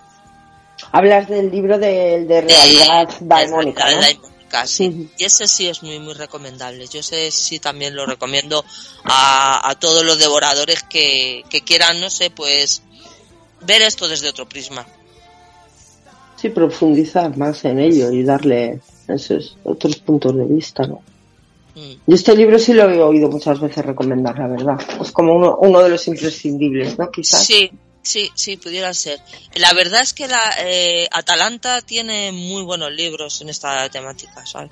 Hablas del libro de, de realidad daimónica, ¿no? Sí. Y ese sí es muy, muy recomendable. Yo sé sí también lo recomiendo a, a todos los devoradores que, que quieran, no sé, pues ver esto desde otro prisma. Sí, profundizar más en ello y darle esos otros puntos de vista, ¿no? Yo este libro sí lo he oído muchas veces recomendar, la verdad. Es como uno, uno de los imprescindibles, ¿no? Quizás. Sí, sí, sí, pudiera ser. La verdad es que la eh, Atalanta tiene muy buenos libros en esta temática, ¿sabes?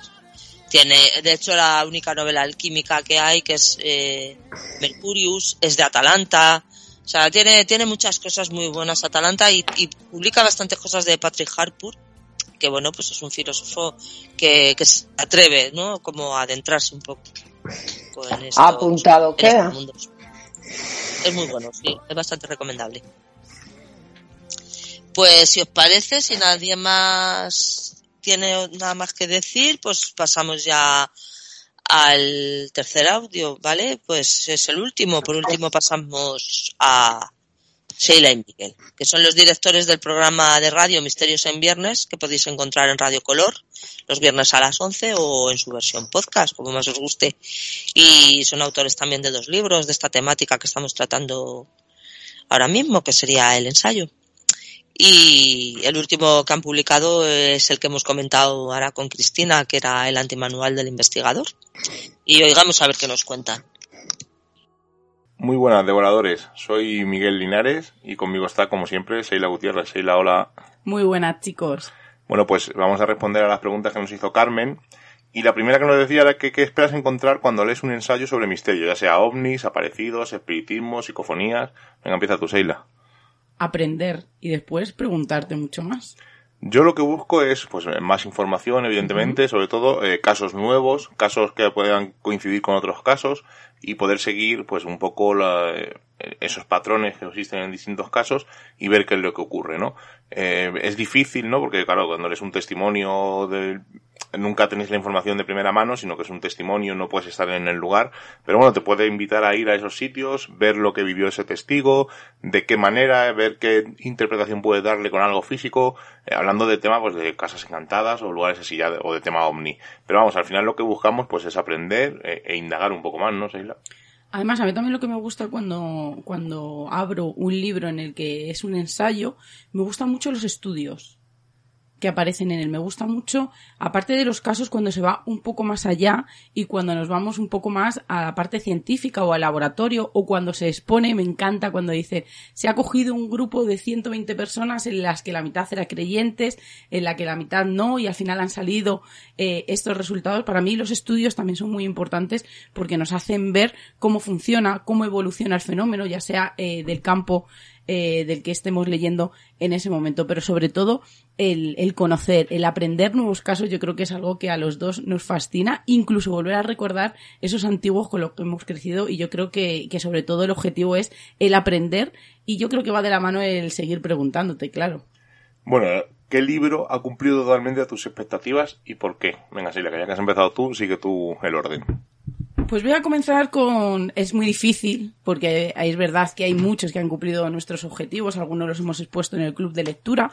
Tiene, de hecho, la única novela alquímica que hay, que es eh, Mercurius, es de Atalanta. O sea, tiene, tiene muchas cosas muy buenas Atalanta y, y publica bastantes cosas de Patrick Harpur, que bueno, pues es un filósofo que, que se atreve, ¿no? Como a adentrarse un poco. ¿Ha apuntado en este queda? mundo. Es muy bueno, sí, es bastante recomendable. Pues si os parece, si nadie más tiene nada más que decir, pues pasamos ya al tercer audio, ¿vale? Pues es el último. Por último pasamos a Sheila y Miguel, que son los directores del programa de radio Misterios en Viernes, que podéis encontrar en Radio Color los viernes a las 11 o en su versión podcast, como más os guste. Y son autores también de dos libros de esta temática que estamos tratando ahora mismo, que sería el ensayo. Y el último que han publicado es el que hemos comentado ahora con Cristina, que era el antimanual del investigador. Y oigamos a ver qué nos cuentan. Muy buenas, devoradores. Soy Miguel Linares y conmigo está, como siempre, Sheila Gutiérrez. Sheila, hola. Muy buenas, chicos. Bueno, pues vamos a responder a las preguntas que nos hizo Carmen. Y la primera que nos decía era que qué esperas encontrar cuando lees un ensayo sobre misterio, ya sea ovnis, aparecidos, espiritismo, psicofonías. Venga, empieza tú, Sheila. Aprender y después preguntarte mucho más. Yo lo que busco es pues más información, evidentemente, sobre todo eh, casos nuevos, casos que puedan coincidir con otros casos y poder seguir pues un poco la, eh, esos patrones que existen en distintos casos y ver qué es lo que ocurre, ¿no? Eh, es difícil, ¿no? Porque claro, cuando eres un testimonio de nunca tenéis la información de primera mano, sino que es un testimonio, no puedes estar en el lugar, pero bueno, te puede invitar a ir a esos sitios, ver lo que vivió ese testigo, de qué manera, ver qué interpretación puede darle con algo físico, eh, hablando de tema pues de casas encantadas o lugares así ya, de- o de tema ovni. Pero vamos, al final lo que buscamos pues es aprender eh, e indagar un poco más, ¿no, Sheila? Además, a mí también lo que me gusta cuando, cuando abro un libro en el que es un ensayo, me gustan mucho los estudios que aparecen en él. Me gusta mucho, aparte de los casos, cuando se va un poco más allá y cuando nos vamos un poco más a la parte científica o al laboratorio o cuando se expone, me encanta cuando dice, se ha cogido un grupo de 120 personas en las que la mitad eran creyentes, en la que la mitad no y al final han salido eh, estos resultados. Para mí los estudios también son muy importantes porque nos hacen ver cómo funciona, cómo evoluciona el fenómeno, ya sea eh, del campo eh, del que estemos leyendo en ese momento, pero sobre todo el, el conocer, el aprender nuevos casos, yo creo que es algo que a los dos nos fascina, incluso volver a recordar esos antiguos con los que hemos crecido y yo creo que, que sobre todo el objetivo es el aprender y yo creo que va de la mano el seguir preguntándote, claro. Bueno, ¿qué libro ha cumplido totalmente a tus expectativas y por qué? Venga, Sheila, que ya que has empezado tú, sigue tú el orden. Pues voy a comenzar con... Es muy difícil, porque es verdad que hay muchos que han cumplido nuestros objetivos, algunos los hemos expuesto en el club de lectura,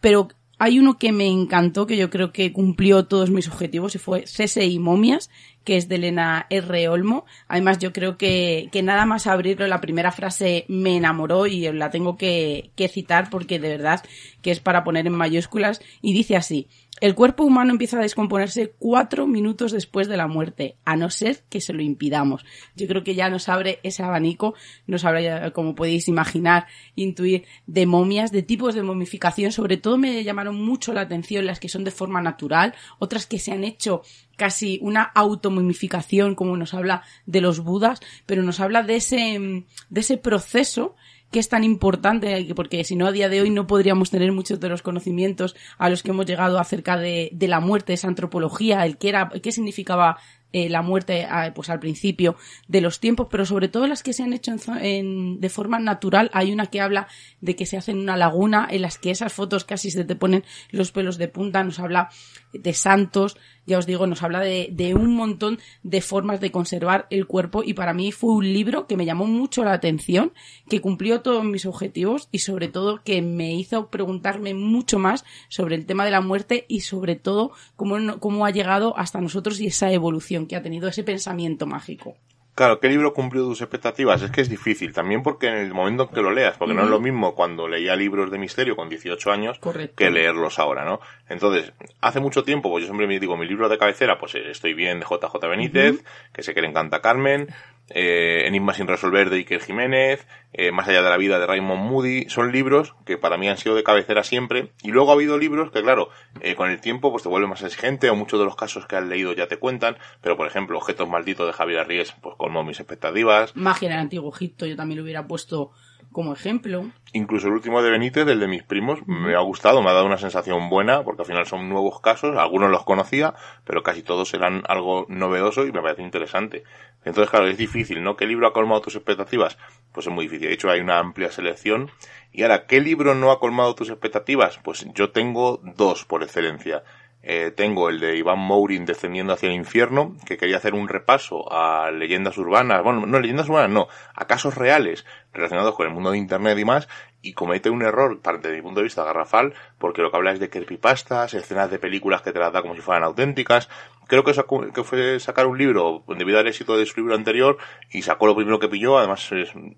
pero hay uno que me encantó, que yo creo que cumplió todos mis objetivos, y fue CSI Momias, que es de Elena R. Olmo. Además, yo creo que, que nada más abrirlo, la primera frase me enamoró y la tengo que, que citar porque de verdad que es para poner en mayúsculas, y dice así. El cuerpo humano empieza a descomponerse cuatro minutos después de la muerte, a no ser que se lo impidamos. Yo creo que ya nos abre ese abanico, nos abre, como podéis imaginar, intuir, de momias, de tipos de momificación. Sobre todo me llamaron mucho la atención las que son de forma natural, otras que se han hecho casi una automomificación, como nos habla de los budas, pero nos habla de ese, de ese proceso que es tan importante, porque si no a día de hoy no podríamos tener muchos de los conocimientos a los que hemos llegado acerca de, la muerte, esa antropología, el qué era, qué significaba eh, la muerte pues al principio de los tiempos, pero sobre todo las que se han hecho en, de forma natural. Hay una que habla de que se hace en una laguna, en las que esas fotos casi se te ponen los pelos de punta, nos habla de santos, ya os digo, nos habla de, un montón de formas de conservar el cuerpo y para mí fue un libro que me llamó mucho la atención, que cumplió todos mis objetivos y sobre todo que me hizo preguntarme mucho más sobre el tema de la muerte y sobre todo cómo, cómo ha llegado hasta nosotros y esa evolución que ha tenido ese pensamiento mágico. Claro, ¿qué libro cumplió tus expectativas? Es que es difícil, también porque en el momento en que lo leas, porque no es lo mismo cuando leía libros de misterio con 18 años que leerlos ahora, ¿no? Entonces, hace mucho tiempo, pues yo siempre me digo, mi libro de cabecera, pues eh, estoy bien de JJ Benítez, que sé que le encanta Carmen, eh, Enigma sin resolver de Iker Jiménez, eh, Más allá de la vida de Raymond Moody, son libros que para mí han sido de cabecera siempre. Y luego ha habido libros que, claro, eh, con el tiempo pues te vuelven más exigente o muchos de los casos que has leído ya te cuentan. Pero, por ejemplo, Objetos Malditos de Javier Arries, pues colmó mis expectativas. Magia en el Antiguo Egipto, yo también lo hubiera puesto como ejemplo. Incluso el último de Benítez, el de mis primos, me ha gustado, me ha dado una sensación buena, porque al final son nuevos casos, algunos los conocía, pero casi todos eran algo novedoso y me parece interesante. Entonces, claro, es difícil, ¿no? ¿Qué libro ha colmado tus expectativas? Pues es muy difícil. De hecho, hay una amplia selección. Y ahora, ¿qué libro no ha colmado tus expectativas? Pues yo tengo dos por excelencia. Eh, tengo el de Iván Mourin descendiendo hacia el infierno, que quería hacer un repaso a leyendas urbanas, bueno, no leyendas urbanas, no, a casos reales relacionados con el mundo de Internet y más, y comete un error, desde mi punto de vista, garrafal, porque lo que habla es de creepypastas, escenas de películas que te las da como si fueran auténticas. Creo que, fue sacar un libro debido al éxito de su libro anterior y sacó lo primero que pilló. Además,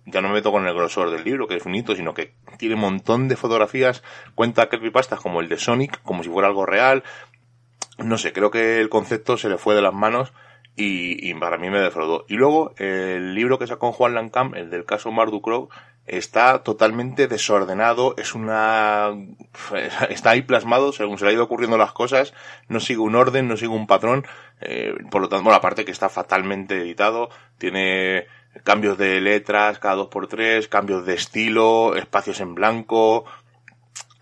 ya no me meto con el grosor del libro, que es finito, sino que tiene un montón de fotografías, cuenta creepypastas como el de Sonic, como si fuera algo real, no sé, creo que el concepto se le fue de las manos y, para mí me defraudó. Y luego el libro que sacó Juan Lancam, el del caso Marducrow, está totalmente desordenado, es una está ahí plasmado según se le ha ido ocurriendo las cosas, no sigue un orden, no sigue un patrón, eh, por lo tanto, bueno, aparte que está fatalmente editado, tiene cambios de letras cada dos por tres, cambios de estilo, espacios en blanco,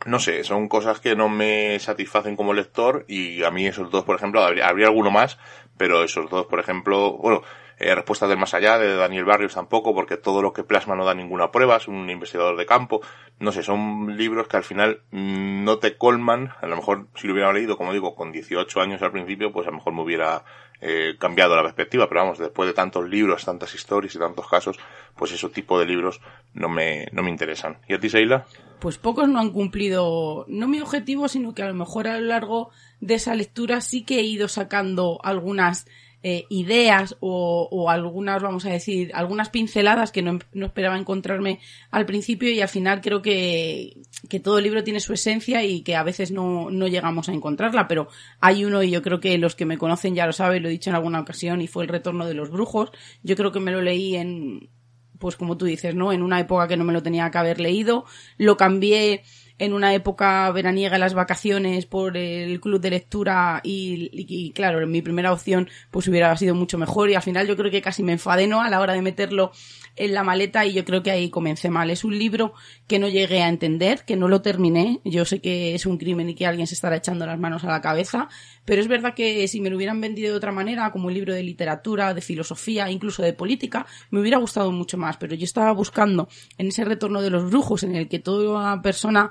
no sé, son cosas que no me satisfacen como lector y a mí esos dos, por ejemplo, habría, alguno más, pero esos dos, por ejemplo, bueno, eh, Respuestas del Más Allá de Daniel Barrios tampoco, porque todo lo que plasma no da ninguna prueba, es un investigador de campo, no sé, son libros que al final mm, no te colman, a lo mejor si lo hubiera leído, como digo, con 18 años al principio, pues a lo mejor me hubiera eh, cambiado la perspectiva, pero vamos, después de tantos libros, tantas historias y tantos casos, pues ese tipo de libros no me, no me interesan. ¿Y a ti, Seila? pues pocos no han cumplido, no mi objetivo, sino que a lo mejor a lo largo de esa lectura sí que he ido sacando algunas eh, ideas o, algunas, vamos a decir, algunas pinceladas que no, esperaba encontrarme al principio y al final creo que, que todo libro tiene su esencia y que a veces no, no llegamos a encontrarla, pero hay uno y yo creo que los que me conocen ya lo saben, lo he dicho en alguna ocasión y fue el retorno de los brujos. Yo creo que me lo leí en pues como tú dices, ¿no? En una época que no me lo tenía que haber leído, lo cambié en una época veraniega las vacaciones por el club de lectura y, y, claro, mi primera opción pues hubiera sido mucho mejor y al final yo creo que casi me enfadé, ¿no? A la hora de meterlo en la maleta y yo creo que ahí comencé mal. Es un libro que no llegué a entender, que no lo terminé. Yo sé que es un crimen y que alguien se estará echando las manos a la cabeza, pero es verdad que si me lo hubieran vendido de otra manera, como un libro de literatura, de filosofía, incluso de política, me hubiera gustado mucho más. Pero yo estaba buscando en ese retorno de los brujos, en el que toda persona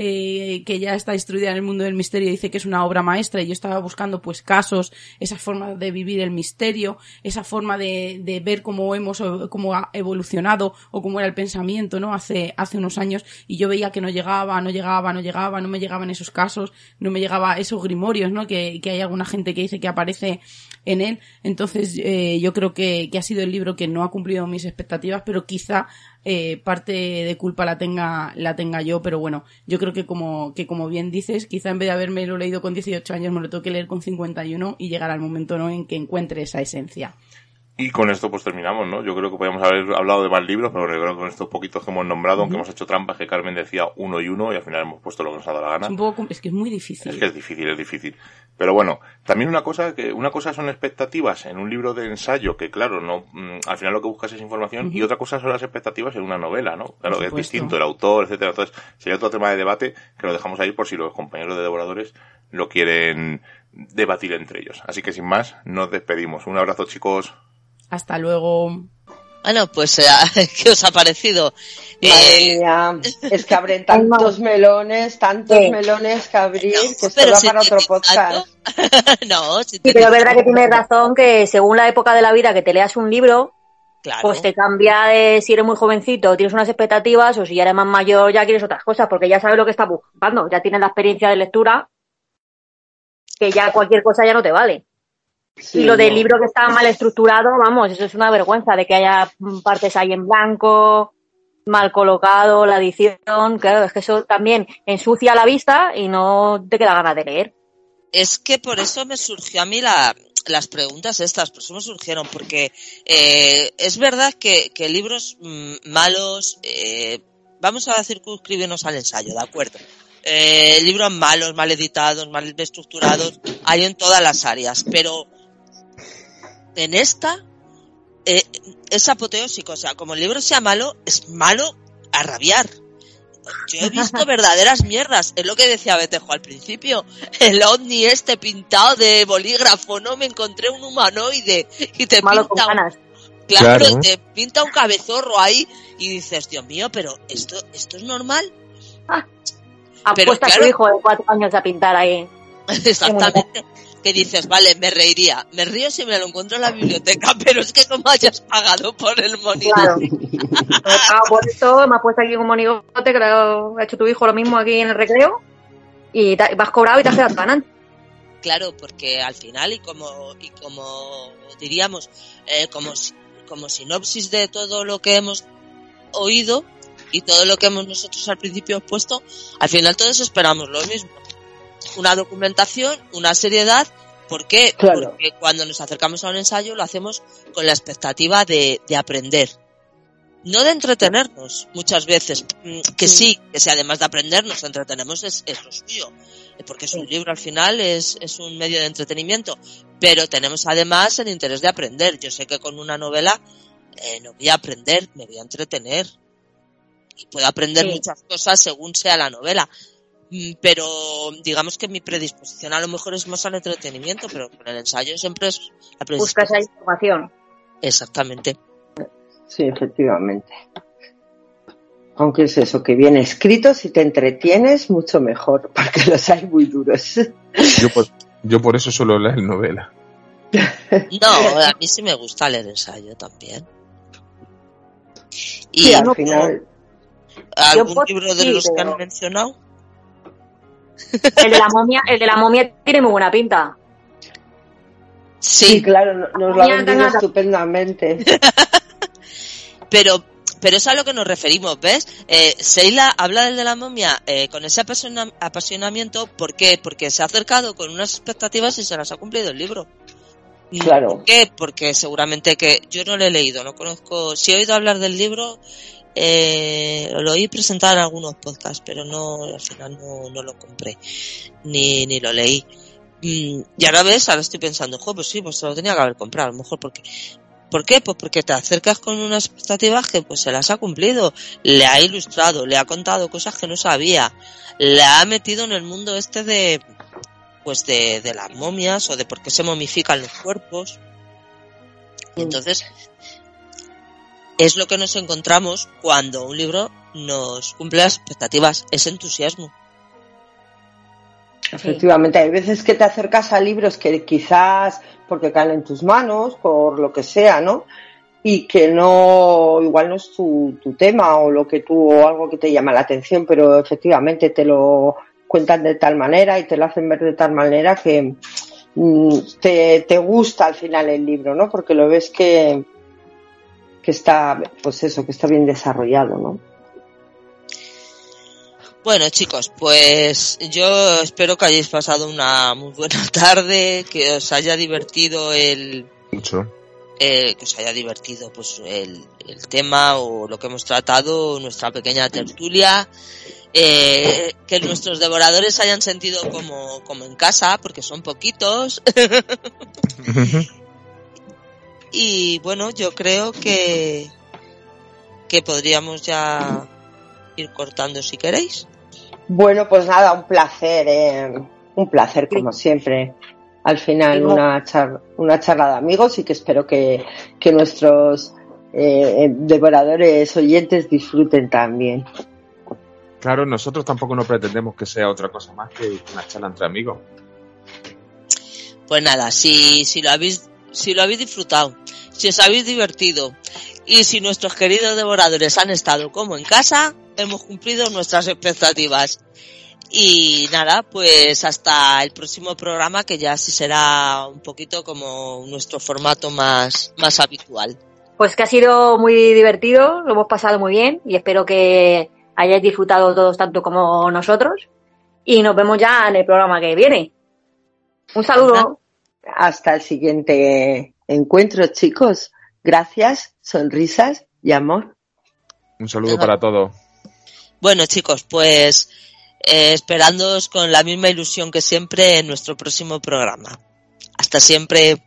eh, que ya está instruida en el mundo del misterio dice que es una obra maestra y yo estaba buscando pues casos, esa forma de vivir el misterio, esa forma de, de ver cómo hemos, cómo ha evolucionado o cómo era el pensamiento, ¿no? Hace, hace unos años y yo veía que no llegaba, no llegaba, no llegaba, no me llegaban esos casos, no me llegaba esos grimorios, ¿no? Que, que hay alguna gente que dice que aparece en él. Entonces, eh, yo creo que, que ha sido el libro que no ha cumplido mis expectativas, pero quizá eh, parte de culpa la tenga, la tenga yo, pero bueno, yo creo que como, que como bien dices, quizá en vez de haberme lo leído con 18 años, me lo tengo que leer con 51 y llegar al momento ¿no? en que encuentre esa esencia. Y con esto pues terminamos, ¿no? Yo creo que podríamos haber hablado de más libros, pero creo que con estos poquitos que hemos nombrado, aunque hemos hecho trampas que Carmen decía uno y uno y al final hemos puesto lo que nos ha dado la gana. Es un poco, es que es muy difícil. Es que es difícil, es difícil. Pero bueno, también una cosa que una cosa son expectativas en un libro de ensayo que claro, no mm, al final lo que buscas es información y otra cosa son las expectativas en una novela, ¿no? Claro, es distinto el autor, etcétera. Entonces, sería otro tema de debate que lo dejamos ahí por si los compañeros de devoradores lo quieren debatir entre ellos. Así que sin más, nos despedimos. Un abrazo, chicos. Hasta luego. Bueno, pues, eh, ¿qué os ha parecido? Madre Eh, mía, es que abren tantos melones, tantos Sí. melones que abrir, que esto pero da si para otro podcast. no, si Sí, te pero es verdad que tienes razón que según la época de la vida que te leas un libro, Claro. pues te cambia de si eres muy jovencito, tienes unas expectativas, o si ya eres más mayor, ya quieres otras cosas, porque ya sabes lo que estás buscando, ya tienes la experiencia de lectura, que ya cualquier cosa ya no te vale. Sí, y lo del libro que está mal estructurado, vamos, eso es una vergüenza, de que haya partes ahí en blanco, mal colocado, la edición, claro, es que eso también ensucia la vista y no te queda ganas de leer. Es que por eso me surgió a mí la, las preguntas estas, por eso me surgieron, porque eh, es verdad que, que libros mm, malos, eh, vamos a circunscribirnos al ensayo, ¿de acuerdo? Eh, libros malos, mal editados, mal estructurados, hay en todas las áreas, pero en esta eh, es apoteósico, o sea, como el libro sea malo, es malo a rabiar. Yo he visto verdaderas mierdas, es lo que decía Betejo al principio. El ovni este pintado de bolígrafo, no me encontré un humanoide y te Malo con pinta un- ganas. Claro, Claro. te pinta un cabezorro ahí y dices, Dios mío, pero esto, esto es normal. Ha Pero puesto a claro- su hijo de cuatro años a pintar ahí. Exactamente. Que dices, vale, me reiría. Me río si me lo encuentro en la biblioteca, pero es que como hayas pagado por el monitor. Claro. Ah, por esto me has puesto aquí un monigote que lo ha hecho tu hijo lo mismo aquí en el recreo y te- vas cobrado y te has quedado ganando. Claro, porque al final y como y como diríamos eh, como como sinopsis de todo lo que hemos oído y todo lo que hemos nosotros al principio puesto, al final todos esperamos lo mismo. Una documentación, una seriedad, ¿por qué? Claro. Porque cuando nos acercamos a un ensayo lo hacemos con la expectativa de, de aprender. No de entretenernos, muchas veces. Mm, Que sí, que si además de aprender nos entretenemos es, es lo suyo. Porque es un libro al final, es, es un medio de entretenimiento. Pero tenemos además el interés de aprender. Yo sé que con una novela eh, no voy a aprender, me voy a entretener. Y puedo aprender Sí. muchas cosas según sea la novela. Mm, Pero digamos que mi predisposición a lo mejor es más al entretenimiento, pero con el ensayo siempre es la Buscas predisposición. ahí información. Exactamente. Sí, efectivamente. Aunque es eso, que bien escrito, si te entretienes, mucho mejor, porque los hay muy duros. Yo por, yo por eso suelo leer novela. No, a mí sí me gusta leer ensayo también. Y Sí, al final. algún Yo libro de sí, los que pero- han mencionado. El de la momia, el de la momia tiene muy buena pinta. Sí, claro, no- nos lo ha vendido estupendamente. Pero, pero es a lo que nos referimos, ¿ves? Eh, Seila habla del de la momia eh, con ese apasiona- apasionamiento. ¿Por qué? Porque se ha acercado con unas expectativas y se las ha cumplido el libro. Claro. ¿Por qué? Porque seguramente que yo no lo he leído, no conozco. Si he oído hablar del libro, eh, lo oí presentar en algunos podcasts, pero no, al final no, no lo compré, ni, ni lo leí. Mm, y ahora ves, ahora estoy pensando, jo, pues sí, pues se lo tenía que haber comprado, a lo mejor porque ¿Por qué? Pues porque te acercas con unas expectativas que pues se las ha cumplido, le ha ilustrado, le ha contado cosas que no sabía, le ha metido en el mundo este de pues de, de las momias o de por qué se momifican los cuerpos. Y entonces es lo que nos encontramos cuando un libro nos cumple las expectativas, es entusiasmo. Efectivamente, hay veces que te acercas a libros que quizás porque caen en tus manos, por lo que sea, ¿no? Y que no, igual no es tu, tu tema o lo que tú, o algo que te llama la atención, pero efectivamente te lo cuentan de tal manera y te lo hacen ver de tal manera que mm, te, te gusta al final el libro, ¿no? Porque lo ves que, que está, pues eso, que está bien desarrollado, ¿no? Bueno, chicos, pues yo espero que hayáis pasado una muy buena tarde, que os haya divertido el, Mucho. eh, que os haya divertido pues el, el tema o lo que hemos tratado, nuestra pequeña tertulia. eh, que nuestros devoradores hayan sentido como, como en casa, porque son poquitos. y bueno, yo creo que, que podríamos ya ir cortando si queréis. Bueno, pues nada, un placer, eh, un placer como siempre. Al final una charla, una charla de amigos y que espero que, que nuestros eh, devoradores oyentes disfruten también. Claro, nosotros tampoco no pretendemos que sea otra cosa más que una charla entre amigos. Pues nada, si, si lo habéis, si lo habéis disfrutado, si os habéis divertido y si nuestros queridos devoradores han estado como en casa, hemos cumplido nuestras expectativas. Y nada, pues hasta el próximo programa que ya sí será un poquito como nuestro formato más, más habitual. Pues que ha sido muy divertido, lo hemos pasado muy bien y espero que hayáis disfrutado todos tanto como nosotros. Y nos vemos ya en el programa que viene. Un saludo. Hasta el siguiente encuentro, chicos. Gracias, sonrisas y amor. Un saludo para todos. Bueno, chicos, pues eh, esperándoos con la misma ilusión que siempre en nuestro próximo programa. Hasta siempre.